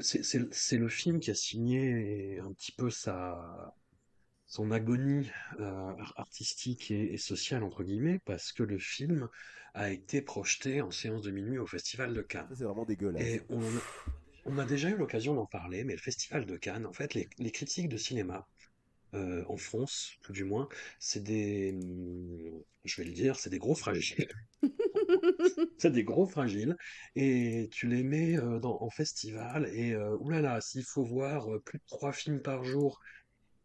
c'est le film qui a signé un petit peu sa son agonie euh, artistique et, et sociale, entre guillemets, parce que le film a été projeté en séance de minuit au Festival de Cannes. C'est vraiment dégueulasse. Et on, on a déjà eu l'occasion d'en parler, mais le Festival de Cannes, en fait, les, les critiques de cinéma, euh, en France, tout du moins, c'est des, hum, je vais le dire, c'est des gros fragiles. *laughs* *laughs* C'est des gros fragiles. Et tu les mets euh, dans, en festival. Et euh, oulala, s'il faut voir euh, plus de trois films par jour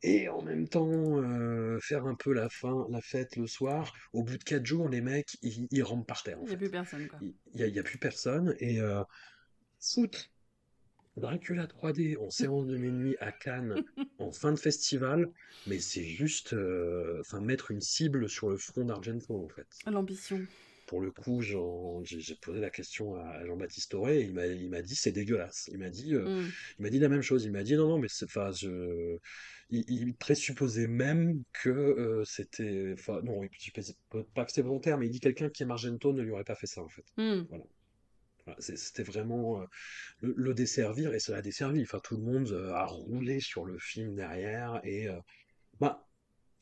et en même temps faire un peu la fin, la fête le soir, au bout de quatre jours, les mecs, ils, ils rampent par terre. Il n'y a plus personne. Il n'y a, plus personne. Et foutre Dracula 3D en séance de minuit à Cannes *laughs* en fin de festival, mais c'est juste euh, enfin, mettre une cible sur le front d'Argento en fait. L'ambition. Pour le coup, j'ai posé la question à Jean-Baptiste Auré et il m'a dit c'est dégueulasse. Il m'a dit, euh, Mm. il m'a dit la même chose. Il m'a dit non, non, mais c'est, enfin, je, il, il présupposait même que euh, c'était, enfin, non, il présupposait pas que c'était volontaire, mais il dit quelqu'un qui aime Argento ne lui aurait pas fait ça en fait. Mm. Voilà, C'était vraiment euh, le, le desservir et ça l'a desservi. Enfin, tout le monde a roulé sur le film derrière et bah,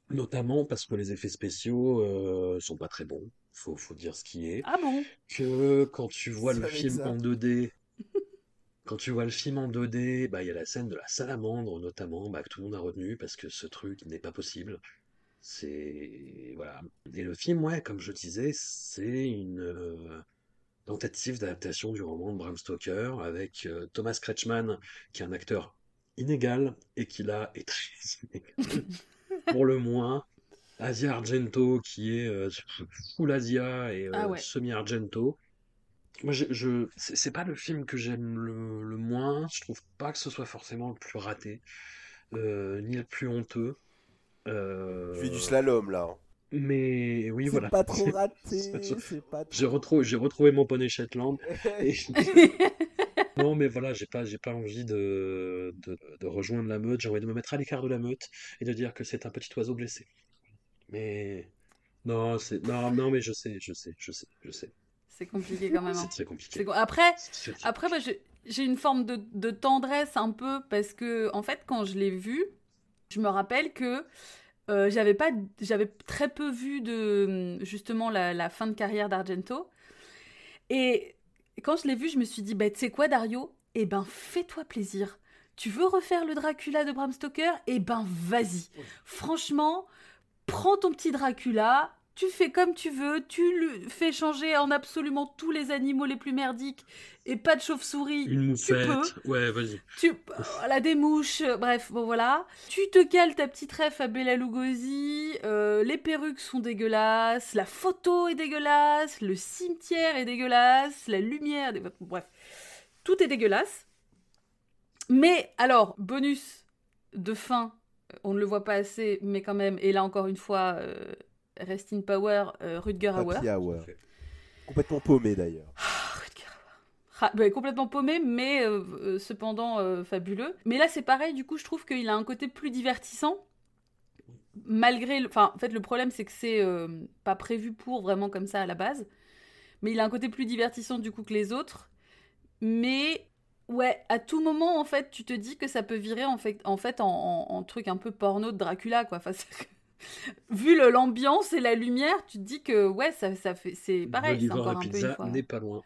notamment parce que les effets spéciaux sont pas très bons. Faut, faut dire ce qui est. Ah bon? Que quand tu vois le film ça. en 2D, *laughs* quand tu vois le film en 2D, bah il y a la scène de la salamandre notamment, bah, que tout le monde a retenu parce que ce truc n'est pas possible. C'est voilà. Et le film, ouais, comme je disais, c'est une euh, tentative d'adaptation du roman de Bram Stoker avec euh, Thomas Kretschmann, qui est un acteur inégal et qui là est *laughs* très inégal, *laughs* pour le moins. Asia Argento, qui est euh, full Asia et euh, Ah ouais. semi-Argento. Moi, je, je- c'est pas le film que j'aime le, le moins. Je trouve pas que ce soit forcément le plus raté, euh, ni le plus honteux. Euh, Tu fais du slalom là. hein. mais oui, voilà. pas trop *laughs* raté, pas J'ai retrouvé, j'ai retrouvé mon poney Shetland. *laughs* Et- *laughs* Non, mais voilà, j'ai pas, j'ai pas envie de, de, de rejoindre la meute. J'ai envie de me mettre à l'écart de la meute et de dire que c'est un petit oiseau blessé. Mais non, c'est non, non, mais je sais, je sais, je sais, je sais. C'est compliqué quand même. hein. C'est très compliqué. Après, après moi, j'ai j'ai une forme de, de tendresse un peu parce que, en fait, quand je l'ai vu, je me rappelle que euh, j'avais pas, j'avais très peu vu de justement la, la fin de carrière d'Argento. Et quand je l'ai vu, je me suis dit, bah, tu sais quoi, Dario? Eh ben, fais-toi plaisir. Tu veux refaire le Dracula de Bram Stoker? Eh ben, vas-y. Franchement, prends ton petit Dracula, tu fais comme tu veux, tu le fais changer en absolument tous les animaux les plus merdiques et pas de chauve-souris. Une tu peux. moufette. Ouais, vas-y. Tu, voilà, des mouches, bref, bon voilà. Tu te cales ta petite ref à Bella Lugosi, euh, les perruques sont dégueulasses, la photo est dégueulasse, le cimetière est dégueulasse, la lumière, dé- bref, tout est dégueulasse. Mais alors, bonus de fin, on ne le voit pas assez, mais quand même, et là encore une fois, euh, Rest in Power, euh, Rutger Hauer. Hour. Complètement paumé d'ailleurs. Rutger Hauer. Ah, bah, complètement paumé, mais euh, euh, cependant euh, fabuleux. Mais là, c'est pareil, du coup, je trouve qu'il a un côté plus divertissant. Malgré. le- Enfin, en fait, le problème, c'est que c'est euh, pas prévu pour vraiment comme ça à la base. Mais il a un côté plus divertissant, du coup, que les autres. Mais. Ouais, à tout moment, en fait, tu te dis que ça peut virer en fait en, fait, en, en- en truc un peu porno de Dracula, quoi. Enfin, *laughs* Vu l'ambiance et la lumière, tu te dis que, ouais, ça, ça fait. C'est pareil, le c'est encore un pizza n'est pas loin.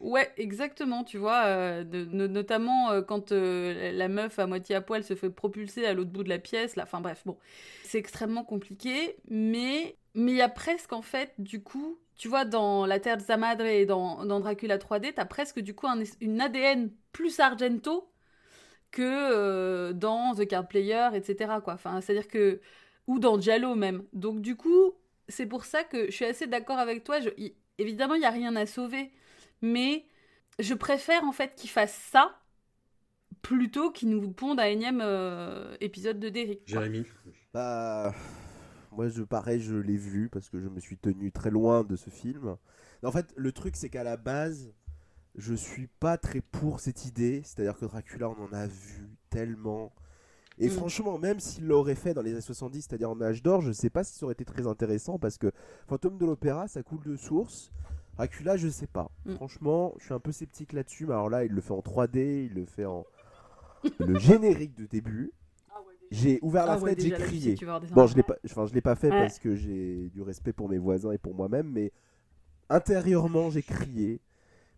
Ouais, exactement, tu vois, euh, de- notamment euh, quand euh, la meuf à moitié à poil se fait propulser à l'autre bout de la pièce, là, enfin bref, bon, c'est extrêmement compliqué, mais mais il y a presque en fait, du coup, tu vois, dans La Terre de sa Madre et dans, dans Dracula 3D, t'as presque du coup un une ADN plus Argento que euh, dans The Card Player, etc. Quoi. Enfin, c'est-à-dire que ou dans Giallo même. Donc du coup, c'est pour ça que je suis assez d'accord avec toi. Je- il- évidemment, il y a rien à sauver, mais je préfère en fait qu'il fasse ça plutôt qu'il nous ponde un énième euh, épisode de Derrick. Jérémy. Bah, moi, je, pareil, je l'ai vu parce que je me suis tenu très loin de ce film. En fait, le truc, c'est qu'à la base, je suis pas très pour cette idée. C'est-à-dire que Dracula, on en a vu tellement. Et Mm. franchement, même s'il l'aurait fait dans les années 70, c'est-à-dire en âge d'or, je sais pas si ça aurait été très intéressant parce que Fantôme de l'Opéra, ça coule de source. Dracula, je sais pas. Mm. Franchement, je suis un peu sceptique là-dessus. Mais alors là, il le fait en 3D, il le fait en. le *laughs* générique de début. J'ai ouvert la Ah ouais, fenêtre, j'ai crié. Bon, je l'ai pas, enfin, je l'ai pas fait Ouais. parce que j'ai du respect pour mes voisins et pour moi-même, mais intérieurement, j'ai crié.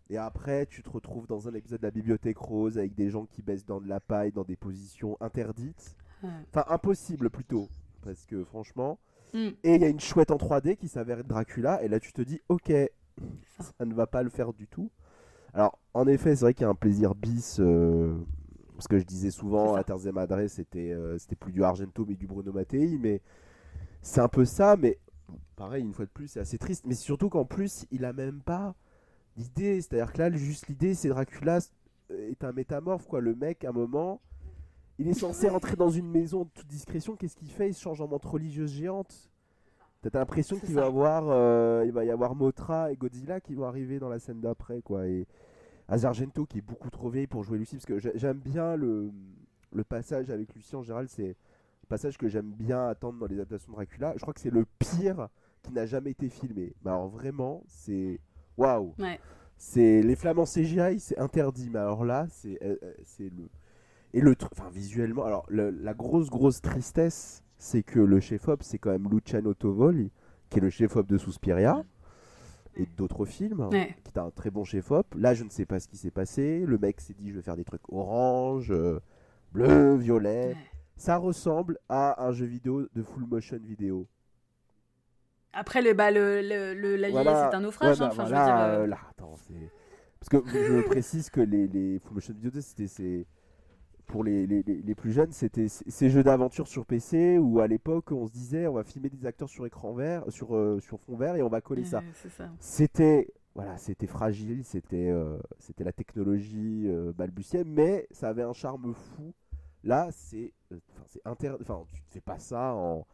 Et après, tu te retrouves dans un épisode de la Bibliothèque Rose avec des gens qui baissent dans de la paille, dans des positions interdites. Ouais. Enfin, impossible plutôt. Parce que franchement. Mm. Et il y a une chouette en 3D qui s'avère être Dracula. Et là, tu te dis, ok, ça. ça ne va pas le faire du tout. Alors, en effet, c'est vrai qu'il y a un plaisir bis. euh, parce que je disais souvent, à Terre Madre, c'était euh, c'était plus du Argento, mais du Bruno Mattei. Mais c'est un peu ça. Mais pareil, une fois de plus, c'est assez triste. Mais surtout qu'en plus, il a même pas d'idée. C'est-à-dire que là, juste l'idée, c'est Dracula est un métamorphe, quoi. Le mec, à un moment, il est censé rentrer dans une maison de toute discrétion. Qu'est-ce qu'il fait? Il se change en montre religieuse géante. T'as l'impression qu'il va avoir, euh, il va y avoir Motra et Godzilla qui vont arriver dans la scène d'après, quoi. Et Azargento qui est beaucoup trop vieille pour jouer Lucie, parce que j'ai- j'aime bien le, le passage avec Lucie en général, c'est le passage que j'aime bien attendre dans les adaptations de Dracula. Je crois que c'est le pire qui n'a jamais été filmé. Mais alors vraiment, c'est waouh. Ouais. C'est les flammes en CGI, c'est interdit. Mais alors là, c'est euh, euh, c'est le et le truc, enfin visuellement. Alors le- la grosse grosse tristesse, c'est que le chef-op, c'est quand même Luciano Tovoli, qui est le chef-op de Suspiria et d'autres films, Ouais. qui est un très bon chef-op. Là, je ne sais pas ce qui s'est passé. Le mec s'est dit, je vais faire des trucs orange, euh, bleu, violet. Ouais. Ça ressemble à un jeu vidéo de full motion vidéo. Après, le, bah, le, le, le- la Voilà. c'est un naufrage. Ouais, hein, enfin, je veux voilà, dire, euh, là, attends, c'est- Parce que je précise que les, les full motion vidéo, c'était c'est pour les, les, les- plus jeunes, c'était ces jeux d'aventure sur PC où à l'époque on se disait on va filmer des acteurs sur écran vert, sur, euh, sur fond vert et on va coller ça. ouais, c'est ça. C'était voilà, c'était fragile, c'était euh, c'était la technologie euh, balbutiait, mais ça avait un charme fou. Là, c'est euh, enfin c'est inter... enfin tu ne fais pas ça en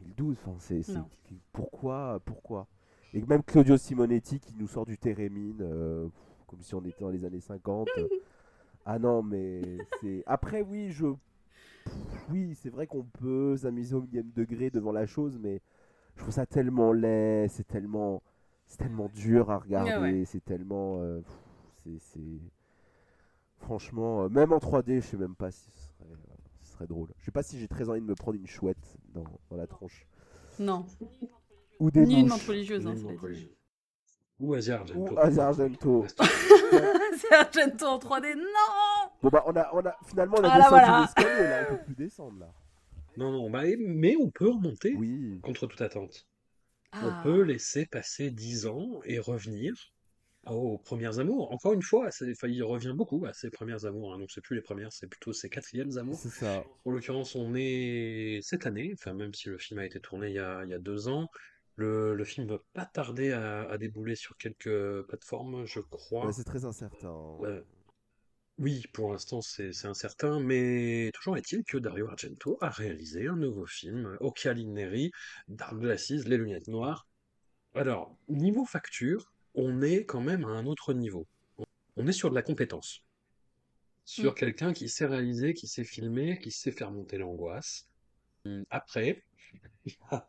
2012, enfin c'est pourquoi pourquoi? Et même Claudio Simonetti qui nous sort du Térémine euh, comme si on était dans les années 50. *laughs* ah non, mais c'est après oui, je oui, c'est vrai qu'on peut s'amuser au millième degré devant la chose, mais je trouve ça tellement laid, c'est tellement, c'est tellement dur à regarder, Ah ouais. c'est tellement, euh, c'est, c'est, franchement, euh, même en 3D, je sais même pas si ce serait, euh, ce serait drôle. Je sais pas si j'ai très envie de me prendre une chouette dans, dans la tronche Non. ou des Ni une douches. menthe religieuse, hein, Ou Asia ou Argento. Asia Argento. *laughs* c'est Argento en 3D. Non Bon bah on a, on a finalement on a Ah voilà. l'escalier là, on peut plus descendre là. Non, non, bah, mais on peut remonter Oui. contre toute attente. Ah. On peut laisser passer 10 ans et revenir aux premières amours. Encore une fois, il revient beaucoup à ses premières amours. hein. Donc, c'est plus les premières, c'est plutôt ses quatrièmes amours. C'est ça. En l'occurrence, on est cette année, enfin, même si le film a été tourné il y a, il y a deux ans, le, le film va pas tarder à, à débouler sur quelques plateformes, je crois. Ouais, c'est très incertain. Euh, oui, pour l'instant, c'est incertain, mais toujours est-il que Dario Argento a réalisé un nouveau film, Neri, Dark Glasses, Les lunettes noires. Alors, niveau facture, on est quand même à un autre niveau. On est sur de la compétence. Sur Mm. quelqu'un qui sait réaliser, qui sait filmer, qui sait faire monter l'angoisse. Après, *laughs* il y a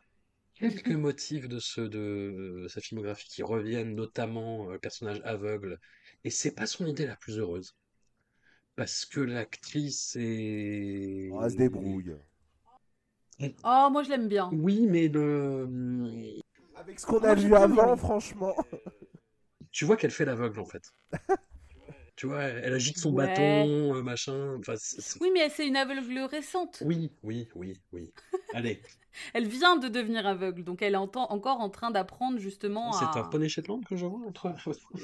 quelques motifs de, ce, de sa filmographie qui reviennent, notamment euh, le personnage aveugle, et c'est pas son idée la plus heureuse. Parce que l'actrice est... Oh, elle se débrouille. Oh, moi je l'aime bien. Oui, mais le... Avec ce qu'on a vu avant, franchement. Tu vois qu'elle fait l'aveugle, en fait. *laughs* Tu vois, elle agite son Ouais. bâton, euh, machin... Enfin, c'est- c'est- Oui, mais c'est une aveugle récente. Oui, oui, oui, oui. Allez, *laughs* Elle vient de devenir aveugle, donc elle est en encore en train d'apprendre justement c'est à... un poney Shetland que je vois entre...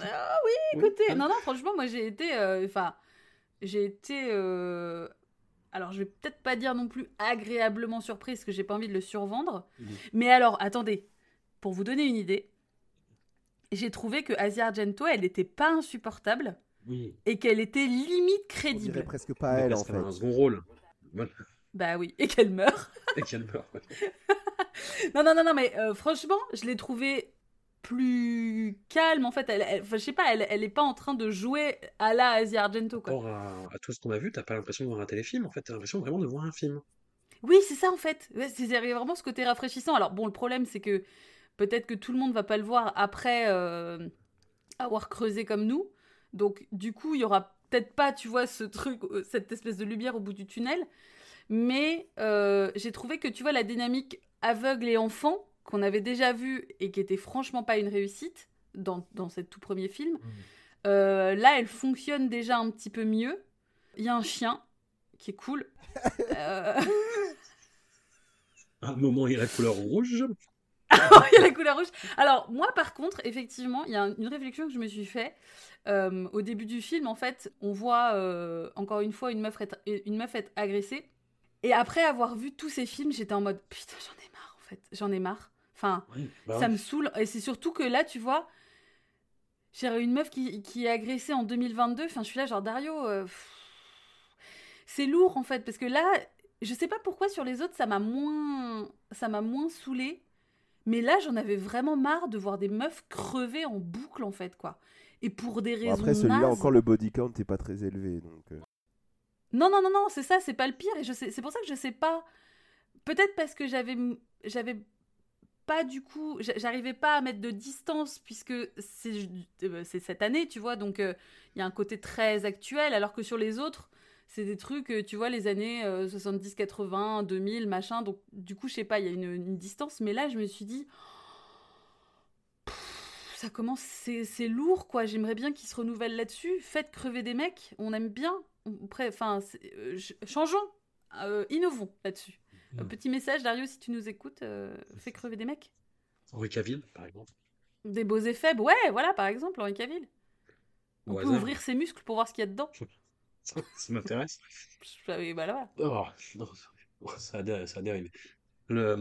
Ah *laughs* oui, écoutez, hein. non, non, franchement, moi j'ai été, euh, enfin, j'ai été, euh, alors je vais peut-être pas dire non plus agréablement surprise, parce que j'ai pas envie de le survendre, Mhm. mais alors, attendez, pour vous donner une idée, j'ai trouvé que Asia Argento, elle n'était pas insupportable Oui, et qu'elle était limite On crédible. dirait presque pas mais elle en fait. un second rôle. Voilà. Bah oui, et qu'elle meurt. *laughs* Et qu'elle meurt. *laughs* Non, non, non, non, mais euh, franchement, je l'ai trouvée plus calme. En fait, elle, elle- je sais pas, elle, elle est pas en train de jouer à la Asia Argento, quoi. Par rapport à, à tout ce qu'on a vu, t'as pas l'impression de voir un téléfilm, en fait, t'as l'impression vraiment de voir un film. Oui, c'est ça en fait. C'est vraiment ce côté rafraîchissant. Alors bon, le problème c'est que peut-être que tout le monde va pas le voir après euh, avoir creusé comme nous. Donc du coup, il y aura peut-être pas, tu vois, ce truc, euh, cette espèce de lumière au bout du tunnel. Mais euh, j'ai trouvé que, tu vois, la dynamique aveugle et enfant, qu'on avait déjà vue et qui était franchement pas une réussite dans, dans ce tout premier film, euh, là, elle fonctionne déjà un petit peu mieux. Il y a un chien qui est cool. *laughs* Euh, À un moment, il y a la couleur rouge. *laughs* il y a la couleur rouge. Alors, moi, par contre, effectivement, il y a un- une réflexion que je me suis fait. Euh, au début du film, en fait, on voit euh, encore une fois une meuf, être, une meuf être agressée. Et après avoir vu tous ces films, j'étais en mode putain, j'en ai marre, en fait. J'en ai marre. Enfin, Oui, bah ça oui. me saoule. Et c'est surtout que là, tu vois, j'ai une meuf qui, qui est agressée en 2022. Enfin, je suis là, genre, Dario, euh, c'est lourd, en fait. Parce que là, je sais pas pourquoi sur les autres, ça m'a moins, ça m'a moins saoulé. Mais là, j'en avais vraiment marre de voir des meufs crever en boucle, en fait, quoi. Et pour des Bon, raisons après, celui-là, nazes. encore, le body count n'est pas très élevé. Donc, euh. Non, non, non, non, c'est ça, c'est pas le pire. Et je sais, c'est pour ça que je sais pas. Peut-être parce que j'avais, j'avais pas du coup, j'a- j'arrivais pas à mettre de distance puisque c'est, euh, c'est cette année, tu vois. Donc euh, il y a un côté très actuel, alors que sur les autres, c'est des trucs, euh, tu vois, les années euh, 70, 80, 2000, machin. Donc du coup, je sais pas, il y a une, une distance. Mais là, je me suis dit. Ça commence, c'est lourd quoi. J'aimerais bien qu'ils se renouvellent là-dessus. Faites crever des mecs, on aime bien. Enfin, euh, ch- changeons, euh, innovons là-dessus. Un Mm. petit message, Dario, si tu nous écoutes, euh, fais crever des mecs. Henri Cavill, par exemple. Des beaux effets, ouais, voilà, par exemple, Henri Cavill. On Au peut hasard. ouvrir ses muscles pour voir ce qu'il y a dedans. Ça, m'intéresse. Ah bah là, Oh, non, ça a, ça a dérivé. Le,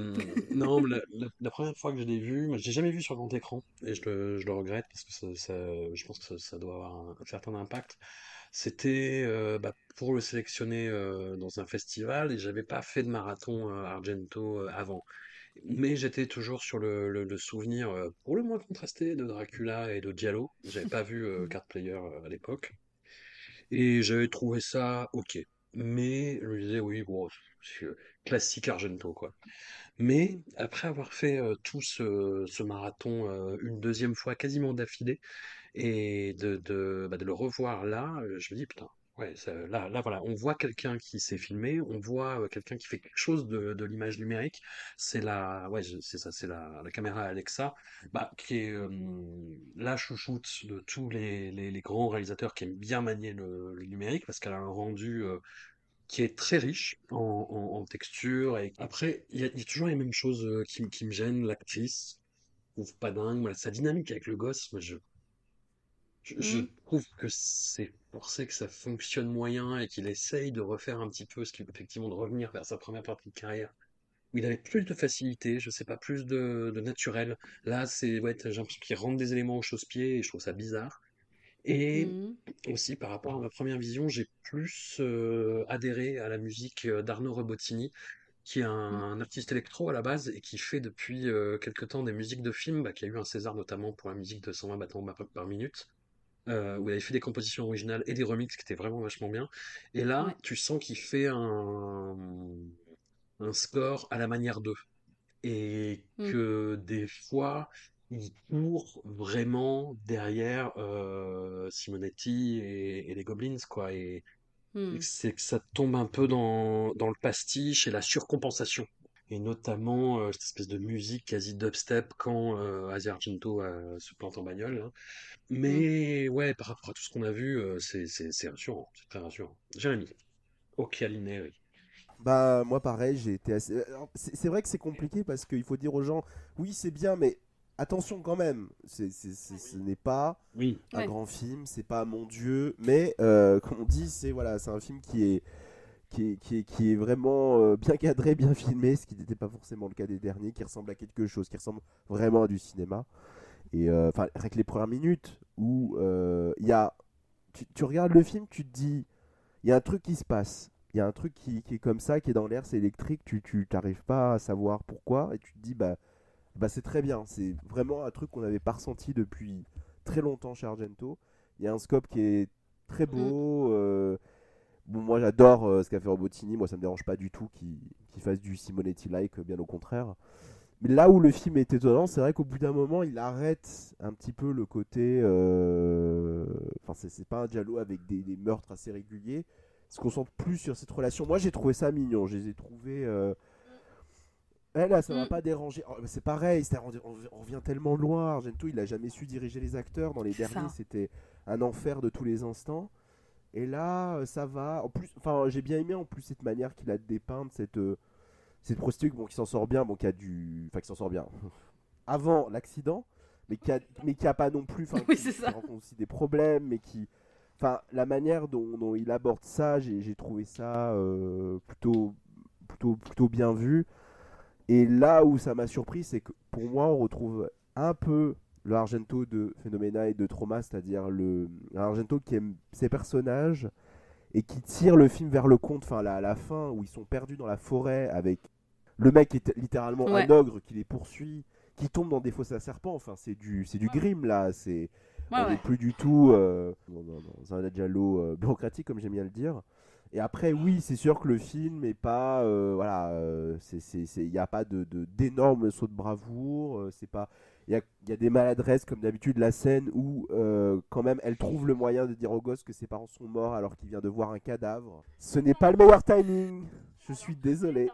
non, la, la- la première fois que je l'ai vu, je l'ai jamais vu sur grand écran et je le, je le regrette parce que ça, ça- je pense que ça, ça doit avoir un, un certain impact. C'était euh, bah, pour le sélectionner euh, dans un festival et j'avais pas fait de marathon euh, Argento euh, avant. Mais j'étais toujours sur le, le- le souvenir euh, pour le moins contrasté de Dracula et de Giallo. J'avais pas vu euh, Card Player euh, à l'époque. Et j'avais trouvé ça ok. Mais je me disais, oui, bon, euh, classique Argento, quoi. Mais après avoir fait euh, tout ce, ce marathon euh, une deuxième fois, quasiment d'affilée, et de, de, bah, de le revoir là, je me dis, putain, ouais, là, là, voilà, on voit quelqu'un qui s'est filmé, on voit quelqu'un qui fait quelque chose de, de l'image numérique. C'est la, ouais, c'est ça, c'est la, caméra Alexa, bah, qui est la chouchoute de tous les, les, grands réalisateurs qui aiment bien manier le, numérique, parce qu'elle a un rendu qui est très riche en, en, texture. Et après, il y, a toujours les mêmes choses qui, me gênent. L'actrice, trouve pas dingue. Voilà, sa dynamique avec le gosse, je, je, je trouve que c'est forcé que ça fonctionne moyen et qu'il essaye de refaire un petit peu ce qu'il effectivement de revenir vers sa première partie de carrière. Où il avait plus de facilité, je sais pas, plus de, de naturel. Là, c'est, ouais, j'ai l'impression qu'il rentre des éléments au chausse-pied et je trouve ça bizarre. Et Mhm. aussi, par rapport à ma première vision, j'ai plus euh, adhéré à la musique euh, d'Arnaud Rebottini, qui est un, un artiste électro à la base et qui fait depuis euh, quelque temps des musiques de films, bah, qui a eu un César notamment pour la musique de 120 battements par minute, euh, où il avait fait des compositions originales et des remixes qui étaient vraiment vachement bien. Et là, Ouais. tu sens qu'il fait un, un score à la manière d'eux. Et Mm. que des fois, il court vraiment derrière euh, Simonetti et, et les Goblins, quoi. Et, Hmm. et c'est que ça tombe un peu dans, dans le pastiche et la surcompensation. Et notamment euh, cette espèce de musique quasi dubstep quand euh, Asia Argento euh, se plante en bagnole. hein. Mais ouais, par rapport à tout ce qu'on a vu, euh, c'est c'est- c'est rassurant, c'est très rassurant. Jérémy, Occhialineri. Bah moi pareil, j'ai été assez... alors, C'est c'est vrai que c'est compliqué parce qu'il faut dire aux gens, oui c'est bien, mais attention quand même, c'est c'est- c'est- ce n'est pas Oui, un Ouais. grand film, c'est pas mon dieu, mais euh, comme on dit, c'est voilà, c'est un film qui est qui est, qui est, qui est vraiment euh, bien cadré, bien filmé, ce qui n'était pas forcément le cas des derniers, qui ressemble à quelque chose, qui ressemble vraiment à du cinéma. Et euh, enfin, avec les premières minutes où euh, il y a, tu, tu regardes le film, tu te dis, il y a un truc qui se passe. Il y a un truc qui, qui est comme ça, qui est dans l'air, c'est électrique, tu tu t'arrives pas à savoir pourquoi, et tu te dis, bah, bah c'est très bien. C'est vraiment un truc qu'on n'avait pas ressenti depuis très longtemps chez Argento. Il y a un scope qui est très beau. euh, Bon, moi j'adore euh, ce qu'a fait Robotini, moi ça me dérange pas du tout qu'il fasse du Simonetti-like, bien au contraire. Mais là où le film est étonnant, c'est vrai qu'au bout d'un moment, il arrête un petit peu le côté. euh, Enfin, c'est pas un Giallo avec des, des meurtres assez réguliers. se concentre plus sur cette relation. Moi, j'ai trouvé ça mignon. Je les ai trouvés. euh, là, ça m'a Mm. pas dérangé. Oh, C'est pareil, on, revient tellement loin. Argento, il a jamais su diriger les acteurs. Dans les derniers, c'était un enfer de tous les instants. Et là, euh, ça va. En plus, enfin, j'ai bien aimé en plus cette manière qu'il a de dépeindre cette, euh, cette prostituée bon, qui s'en sort bien, bon, qui a du, enfin, qui s'en sort bien *laughs* avant l'accident, mais qui a, mais qui a pas non plus, enfin, *laughs* Oui, qui, ça. rencontre aussi des problèmes, mais qui, enfin, la manière dont, dont il aborde ça, j'ai j'ai trouvé ça euh, plutôt, plutôt, plutôt bien vu. Et là où ça m'a surpris, c'est que pour moi, on retrouve un peu le Argento de Phenomena et de Trauma, c'est-à-dire le Argento qui aime ses personnages et qui tire le film vers le conte, enfin la, la fin où ils sont perdus dans la forêt avec le mec qui est littéralement Ouais. un ogre qui les poursuit, qui tombe dans des fosses à serpents, enfin c'est du c'est du grim là, c'est Ouais, on ouais. n'est plus du tout euh, dans, un giallo euh, bureaucratique comme j'aime bien le dire. Et après, oui, c'est sûr que le film est pas, euh, voilà, euh, il n'y a pas de, de- d'énormes sauts de bravoure. c'est pas, il y a, il y a des maladresses comme d'habitude la scène où euh, quand même elle trouve le moyen de dire au gosse que ses parents sont morts alors qu'il vient de voir un cadavre. Ce n'est pas le meilleur timing. Je suis désolé.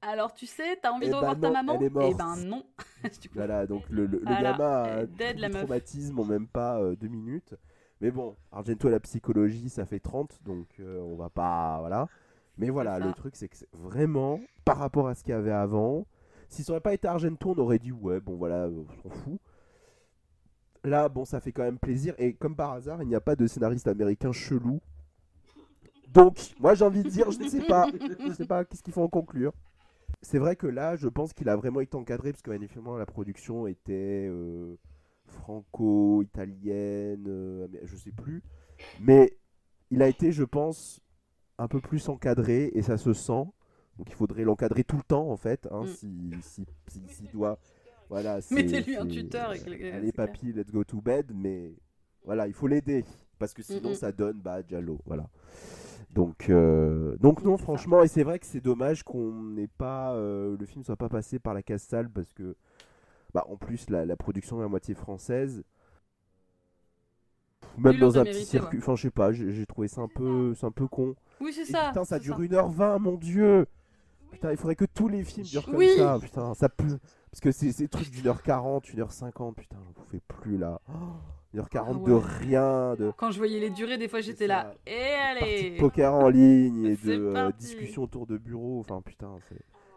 Alors tu sais, t'as envie Eh de revoir ben ta non, maman elle est morte. Eh ben non. *laughs* Du coup, Voilà, donc le, le, gamin a est dead, la du meuf. traumatisme en même pas euh, deux minutes. Mais bon, Argento à la psychologie, ça fait 30, donc euh, on va pas. Voilà. Mais voilà, le truc, c'est que vraiment, par rapport à ce qu'il y avait avant, si ça aurait pas été Argento, on aurait dit, ouais, bon voilà, euh, on s'en fout. Là, bon, ça fait quand même plaisir. Et comme par hasard, il n'y a pas de scénariste américain chelou. Donc, moi j'ai envie de dire, je ne sais pas. Je ne sais pas, qu'est-ce qu'il faut en conclure c'est vrai que là, je pense qu'il a vraiment été encadré parce que manifestement la production était euh, franco-italienne, euh, je sais plus. Mais il a été, je pense, un peu plus encadré et ça se sent. Donc il faudrait l'encadrer tout le temps en fait, hein, Mm. si, si, si- s'il doit. Voilà, Mettez-lui un tuteur et que- Allez papy, let's go to bed, mais voilà, il faut l'aider parce que sinon Mm, ça donne bah Giallo, voilà. Donc, euh, donc non, ça. franchement, et c'est vrai que c'est dommage qu'on n'ait pas, euh, le film soit pas passé par la case salle parce que, bah, en plus la, la production est à moitié française. Même dans un petit circuit, enfin je sais pas, j'ai trouvé ça un peu, c'est un peu con. Oui, c'est ça. putain, ça dure 1h20, mon dieu! Putain, il faudrait que tous les films durent comme Oui. ça, putain, ça peut. Parce que c'est ces trucs d'une heure 40, une heure 50, putain, j'en pouvais plus là. Oh, une heure 40 Ah de ouais. rien, de Quand je voyais les durées, des fois j'étais là. Et parties allez de poker en ligne et de euh, parti. discussions autour de bureau. Enfin, putain.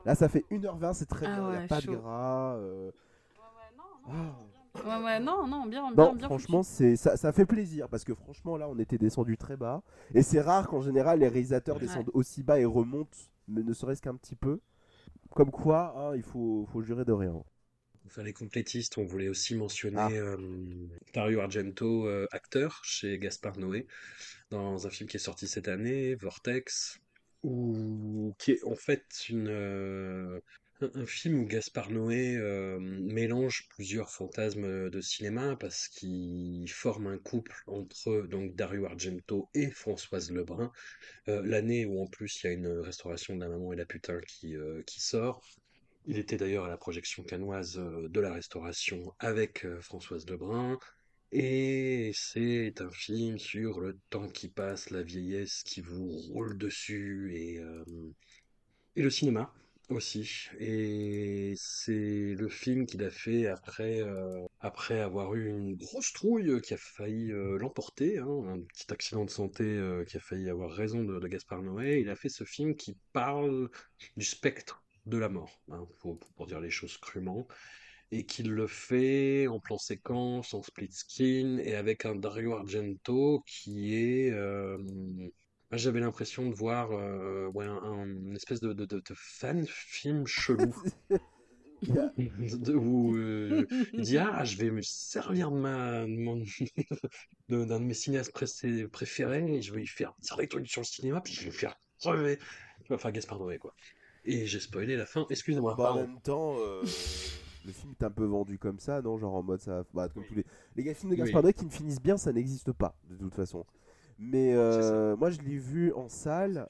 Là, ça fait 1h20, c'est très Ah bien, il ouais, a pas chaud. de gras. euh, ah. Ouais, ouais, non, non, bien, bien, Non, bien franchement, c'est ça, ça fait plaisir parce que franchement, là, on était descendu très bas. Et c'est rare qu'en général, les réalisateurs Ouais. descendent aussi bas et remontent, mais ne serait-ce qu'un petit peu. Comme quoi, hein, il faut, faut jurer de rien. Enfin, les complétistes, on voulait aussi mentionner Ah. euh, Dario Argento, euh, acteur chez Gaspard Noé, dans un film qui est sorti cette année, Vortex, ou qui est en fait une, euh, un, film où Gaspard Noé euh, mélange plusieurs fantasmes de cinéma parce qu'il forme un couple entre donc Dario Argento et Françoise Lebrun, euh, l'année où en plus il y a une restauration de la maman et la putain qui, euh, qui sort. Il était d'ailleurs à la projection canoise de la Restauration avec Françoise Lebrun. Et c'est un film sur le temps qui passe, la vieillesse qui vous roule dessus et, et le cinéma aussi. Et c'est le film qu'il a fait après, euh, après avoir eu une grosse trouille qui a failli euh, l'emporter, hein, un petit accident de santé euh, qui a failli avoir raison de, de Gaspard Noé. Il a fait ce film qui parle du spectre de la mort, hein, pour, dire les choses crûment, et qu'il le fait en plan séquence, en split screen, et avec un Dario Argento qui est... euh, J'avais l'impression de voir euh, ouais, un, un- une espèce de, de, de, de fan film chelou. *laughs* *laughs* Où euh, il dit Ah, je vais me servir de ma, *laughs* d'un de mes cinéastes préférés, et je vais lui faire dire des trucs sur le cinéma, puis je vais le faire crever. Enfin, Gaspard Noé, quoi. Et j'ai spoilé la fin, excusez-moi. Bah, en même temps, euh, le film est un peu vendu comme ça, non? Genre en mode ça. Bah, comme tous les. Les films de. Gaspard Noé qui ne finissent bien, ça n'existe pas, de toute façon. Mais euh, moi, je l'ai vu en salle.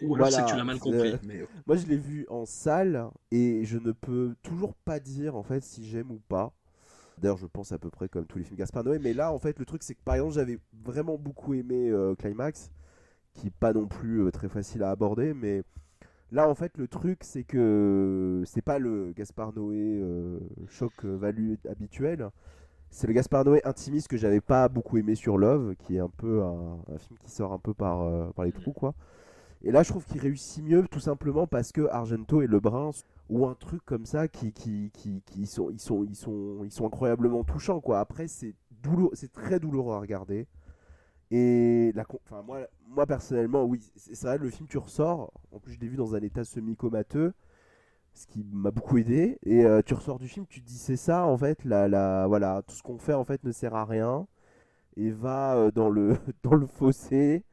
Ou alors c'est que tu l'as mal compris. mais... Moi, je l'ai vu en salle et je ne peux toujours pas dire en fait si j'aime ou pas. D'ailleurs, je pense à peu près comme tous les films Gaspard Noé. Mais là, en fait, le truc, c'est que par exemple, j'avais vraiment beaucoup aimé euh, Climax qui est pas non plus euh, très facile à aborder, mais là en fait le truc c'est que c'est pas le Gaspard Noé choc value habituel, c'est le Gaspard Noé intimiste que j'avais pas beaucoup aimé sur Love, qui est un peu un, un film qui sort un peu par, euh, par les trous quoi. Et là je trouve qu'il réussit mieux tout simplement parce que Argento et Lebrun ou un truc comme ça qui, qui, qui, qui sont, ils sont, ils sont, ils sont incroyablement touchants quoi. Après c'est douloureux, c'est très douloureux à regarder. Et la, enfin moi, moi personnellement, oui, c'est vrai le film tu ressors. En plus je l'ai vu dans un état semi-comateux, ce qui m'a beaucoup aidé. Et euh, tu ressors du film, tu te dis c'est ça en fait, la, la, voilà, tout ce qu'on fait en fait ne sert à rien et va euh, dans le *laughs* dans le fossé.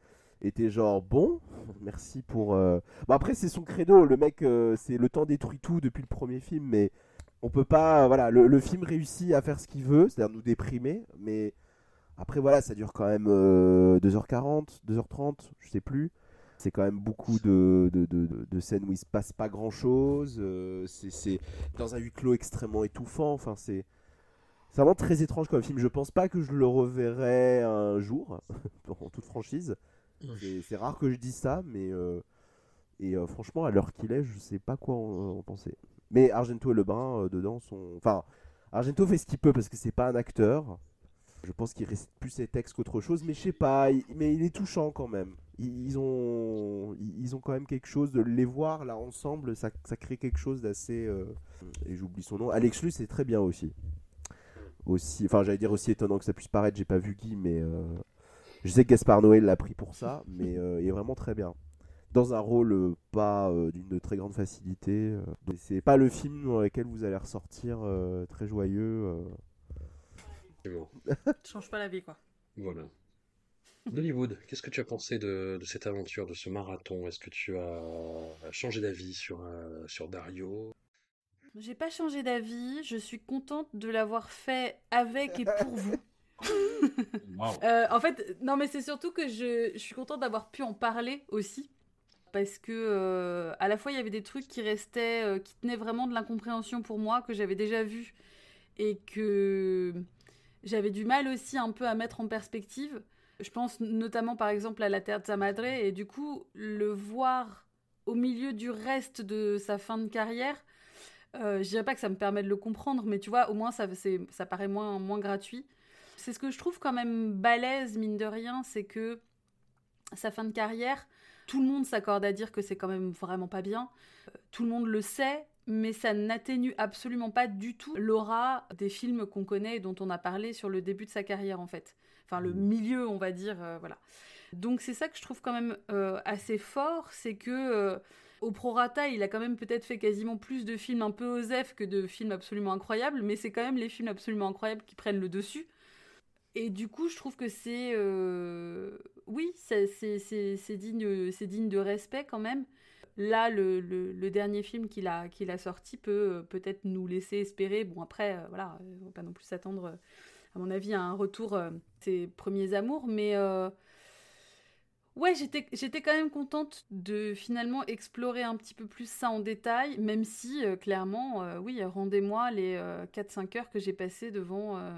Et t'es genre bon, merci pour. euh, Bon après c'est son credo, le mec, c'est le temps détruit tout depuis le premier film, mais on peut pas, voilà, le, film réussit à faire ce qu'il veut, c'est-à-dire nous déprimer, mais après voilà, ça dure quand même euh, 2h40, 2h30, je sais plus. C'est quand même beaucoup de, de, de- scènes où il se passe pas grand-chose. euh, c'est dans un huis clos extrêmement étouffant. Enfin, c'est vraiment très étrange comme film. Je pense pas que je le reverrai un jour, *laughs* en toute franchise. C'est- rare que je dise ça, mais euh, et euh, franchement, à l'heure qu'il est, je sais pas quoi en, en penser. Mais Argento et Lebrun dedans sont. Enfin, Argento fait ce qu'il peut parce que c'est pas un acteur. Je pense qu'il récite plus ses textes qu'autre chose, mais je sais pas. il- Mais il est touchant quand même. Ils, ont, ils ont quand même quelque chose de les voir là ensemble. Ça, ça crée quelque chose d'assez. euh, Et j'oublie son nom. Alex Luce est très bien aussi. Aussi, enfin, j'allais dire aussi étonnant que ça puisse paraître. J'ai pas vu Guy, mais euh, je sais que Gaspard Noé l'a pris pour ça, mais euh, il est vraiment très bien. Dans un rôle pas euh, d'une très grande facilité. euh. C'est pas le film dans lequel vous allez ressortir euh, très joyeux. euh. C'est bon. Change pas la vie, quoi. Voilà. Hollywood, qu'est-ce que tu as pensé de, de cette aventure, de ce marathon? Est-ce que tu as changé d'avis sur, euh, sur Dario? J'ai pas changé d'avis, je suis contente de l'avoir fait avec et pour vous. *laughs* Euh, en fait, non, mais c'est surtout que je, je suis contente d'avoir pu en parler aussi. Parce que, euh, à la fois, il y avait des trucs qui restaient, euh, qui tenaient vraiment de l'incompréhension pour moi, que j'avais déjà vu, et que j'avais du mal aussi un peu à mettre en perspective. Je pense notamment, par exemple, à la Terza Madre, et du coup, le voir au milieu du reste de sa fin de carrière, euh, je dirais pas que ça me permet de le comprendre, mais tu vois, au moins, ça, ça paraît moins, moins gratuit. C'est ce que je trouve quand même balèze, mine de rien, c'est que sa fin de carrière, tout le monde s'accorde à dire que c'est quand même vraiment pas bien. Euh, Tout le monde le sait, mais ça n'atténue absolument pas du tout l'aura des films qu'on connaît et dont on a parlé sur le début de sa carrière, en fait. Enfin, le milieu, on va dire, euh, voilà. Donc c'est ça que je trouve quand même euh, assez fort, c'est que euh, au prorata, il a quand même peut-être fait quasiment plus de films un peu osef que de films absolument incroyables, mais c'est quand même les films absolument incroyables qui prennent le dessus. Et du coup, je trouve que c'est... euh, Oui, c'est c'est- c'est- c'est digne, c'est digne de respect quand même. Là, le, dernier film qu'il a, sorti peut euh, peut-être nous laisser espérer. Bon, après, euh, voilà, on va pas non plus s'attendre, euh, à mon avis, à un retour euh, de ses premiers amours, mais... euh, Ouais, j'étais, quand même contente de finalement explorer un petit peu plus ça en détail, même si euh, clairement, euh, oui, rendez-moi les 4-5 heures que j'ai passées devant euh,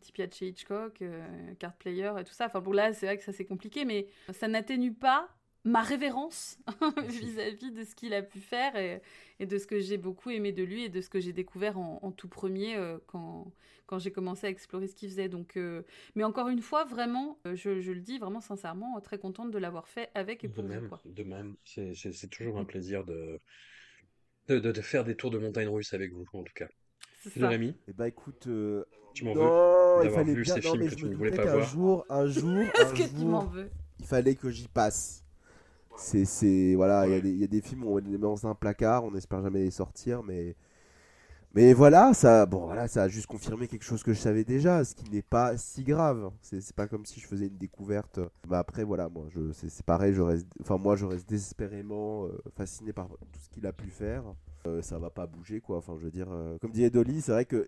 Tipia Hitchcock, euh, Card Player et tout ça. Enfin bon, là, c'est vrai que ça c'est compliqué, mais ça n'atténue pas ma révérence *laughs* vis-à-vis de ce qu'il a pu faire et, et de ce que j'ai beaucoup aimé de lui et de ce que j'ai découvert en, en tout premier euh, quand, quand j'ai commencé à explorer ce qu'il faisait. Donc, euh, mais encore une fois, vraiment, euh, je, je le dis vraiment sincèrement, très contente de l'avoir fait avec et De pour vous. même, Quoi. de même. C'est, toujours un plaisir de, de, de, de faire des tours de montagne russe avec vous, en tout cas. C'est. Jérémy, Et bah écoute, euh, tu m'en veux non, il d'avoir fallait vu bien. ces Non, films mais que je tu me ne voulais doutais pas qu'un voir jour, un *laughs* jour, Est-ce un que tu m'en jour, veux? il fallait que j'y passe. C'est, c'est, voilà, il y a des- il y, a des films où on les met dans un placard, on n'espère jamais les sortir, mais, mais voilà, ça, bon, voilà, ça a juste confirmé quelque chose que je savais déjà, ce qui n'est pas si grave. C'est, c'est pas comme si je faisais une découverte. Mais après, voilà, moi, je, c'est, c'est pareil, je reste, enfin, moi, je reste désespérément euh, fasciné par tout ce qu'il a pu faire. Euh, ça va pas bouger, quoi. Enfin, je veux dire, euh, comme disait Dolly, c'est vrai que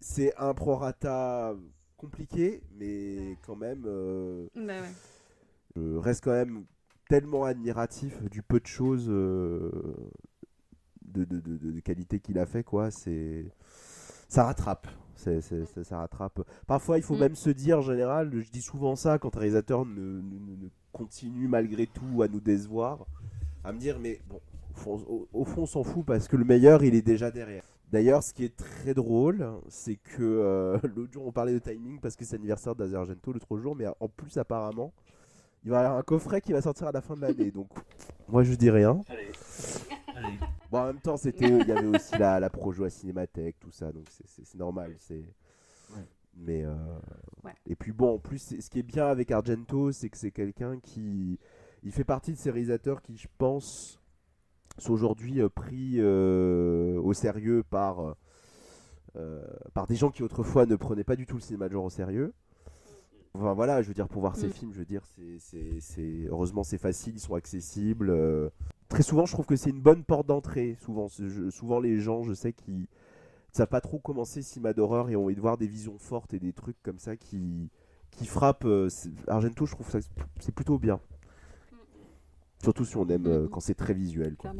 c'est un prorata compliqué, mais quand même. euh, Bah ouais. je reste quand même tellement admiratif du peu de choses euh, de, de, de- de- de qualité qu'il a fait quoi c'est ça rattrape ça, ça rattrape. Parfois, il faut Mm. même se dire, en général, je dis souvent ça quand un réalisateur ne, ne- ne- continue malgré tout à nous décevoir, à me dire, mais bon, au fond, au- au fond, on s'en fout parce que le meilleur, il est déjà derrière. D'ailleurs, ce qui est très drôle, c'est que euh, *laughs* l'autre jour, on parlait de timing parce que c'est l'anniversaire d'Azergento l'autre jour, mais en plus, apparemment, il va y avoir un coffret qui va sortir à la fin de l'année. Donc, moi, je dis rien. Allez. Bon, en même temps, c'était, il y avait aussi la, la Projo à Cinémathèque, tout ça, donc c'est- normal. C'est. Mais. euh, Ouais. Et puis bon, en plus, ce qui est bien avec Argento, c'est que c'est quelqu'un qui. Il fait partie de ces réalisateurs qui, je pense, sont aujourd'hui euh, pris euh, au sérieux par. euh, par des gens qui autrefois ne prenaient pas du tout le cinéma de genre au sérieux. Enfin voilà, je veux dire, pour voir ces Mm. films, je veux dire, c'est, heureusement c'est facile, ils sont accessibles. euh. Très souvent, je trouve que c'est une bonne porte d'entrée. Souvent, je- souvent les gens, je sais, qui ne savent pas trop commencer cinéma d'horreur et ont envie de voir des visions fortes et des trucs comme ça qui, qui frappent. euh, Argento, je trouve ça c'est plutôt bien. Surtout si on aime euh, quand c'est très visuel. Quoi.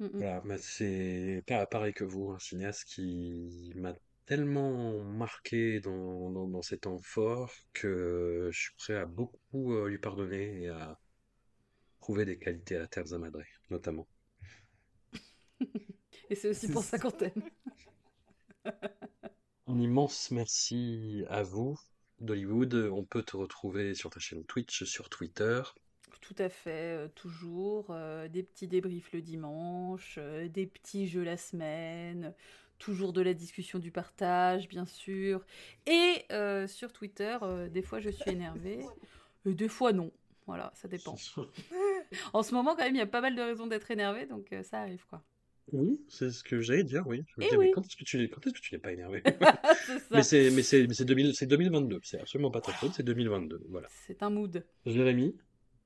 Voilà, c'est pas pareil que vous, un cinéaste qui m'a tellement marqué dans, dans, dans ces temps forts que je suis prêt à beaucoup euh, lui pardonner et à trouver des qualités à Terza Madre, notamment. *laughs* Et c'est aussi pour ça qu'on t'aime. *laughs* Un immense merci à vous, d'Hollywood. On peut te retrouver sur ta chaîne Twitch, sur Twitter. Tout à fait, euh, toujours. euh, des petits débriefs le dimanche, euh, des petits jeux la semaine, toujours de la discussion du partage, bien sûr. Et euh, sur Twitter, euh, des fois je suis énervée, *laughs* et des fois non. Voilà, ça dépend. *laughs* En ce moment, quand même, il y a pas mal de raisons d'être énervé, donc euh, ça arrive, quoi. Oui, c'est ce que j'allais dire, oui. Je me Eh mais oui. quand est-ce que tu n'es quand est-ce que tu n'es pas énervé? *laughs* c'est ça. Mais c'est mais c'est mais c'est 2000 c'est 2022, c'est absolument pas ta faute, c'est 2022, voilà. C'est un mood. Jérémy?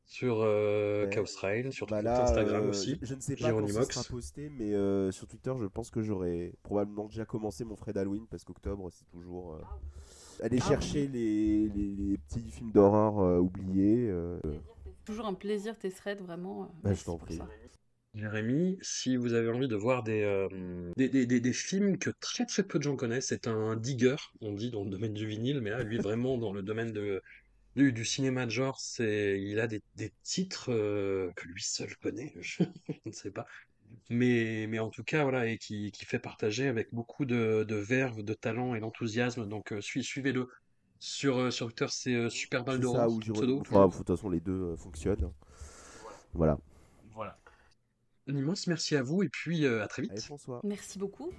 Sur euh, Ouais. Chaos Rail, sur Bah là, Instagram euh, aussi. je, je ne sais pas quand Géronimox. sera posté, mais euh, sur Twitter, je pense que j'aurai probablement déjà commencé mon Fred Halloween parce qu'octobre, c'est toujours euh, aller Ah chercher les, les- les petits films d'horreur euh, oubliés. euh, Toujours un plaisir, tes threads, vraiment. Bah, je t'en prie. ça. Jérémy, si vous avez envie de voir des, euh, des, des, des- des films que très très peu de gens connaissent, c'est un digger, on dit dans le domaine du vinyle, mais là, lui, vraiment dans le domaine de, du, du cinéma de genre, c'est, il a des, des titres euh, que lui seul connaît, *laughs* je, ne sais pas. Mais, mais en tout cas, voilà, et qui, qui fait partager avec beaucoup de, de verve, de talent et d'enthousiasme. Donc, euh, sui- suivez-le. Sur, euh, sur Twitter, c'est euh, Super son où j'ai pseudo, enfin, de toute façon, les deux euh, fonctionnent. Voilà. Voilà. Un immense merci à vous et puis euh, à très Allez, vite. François. Merci beaucoup.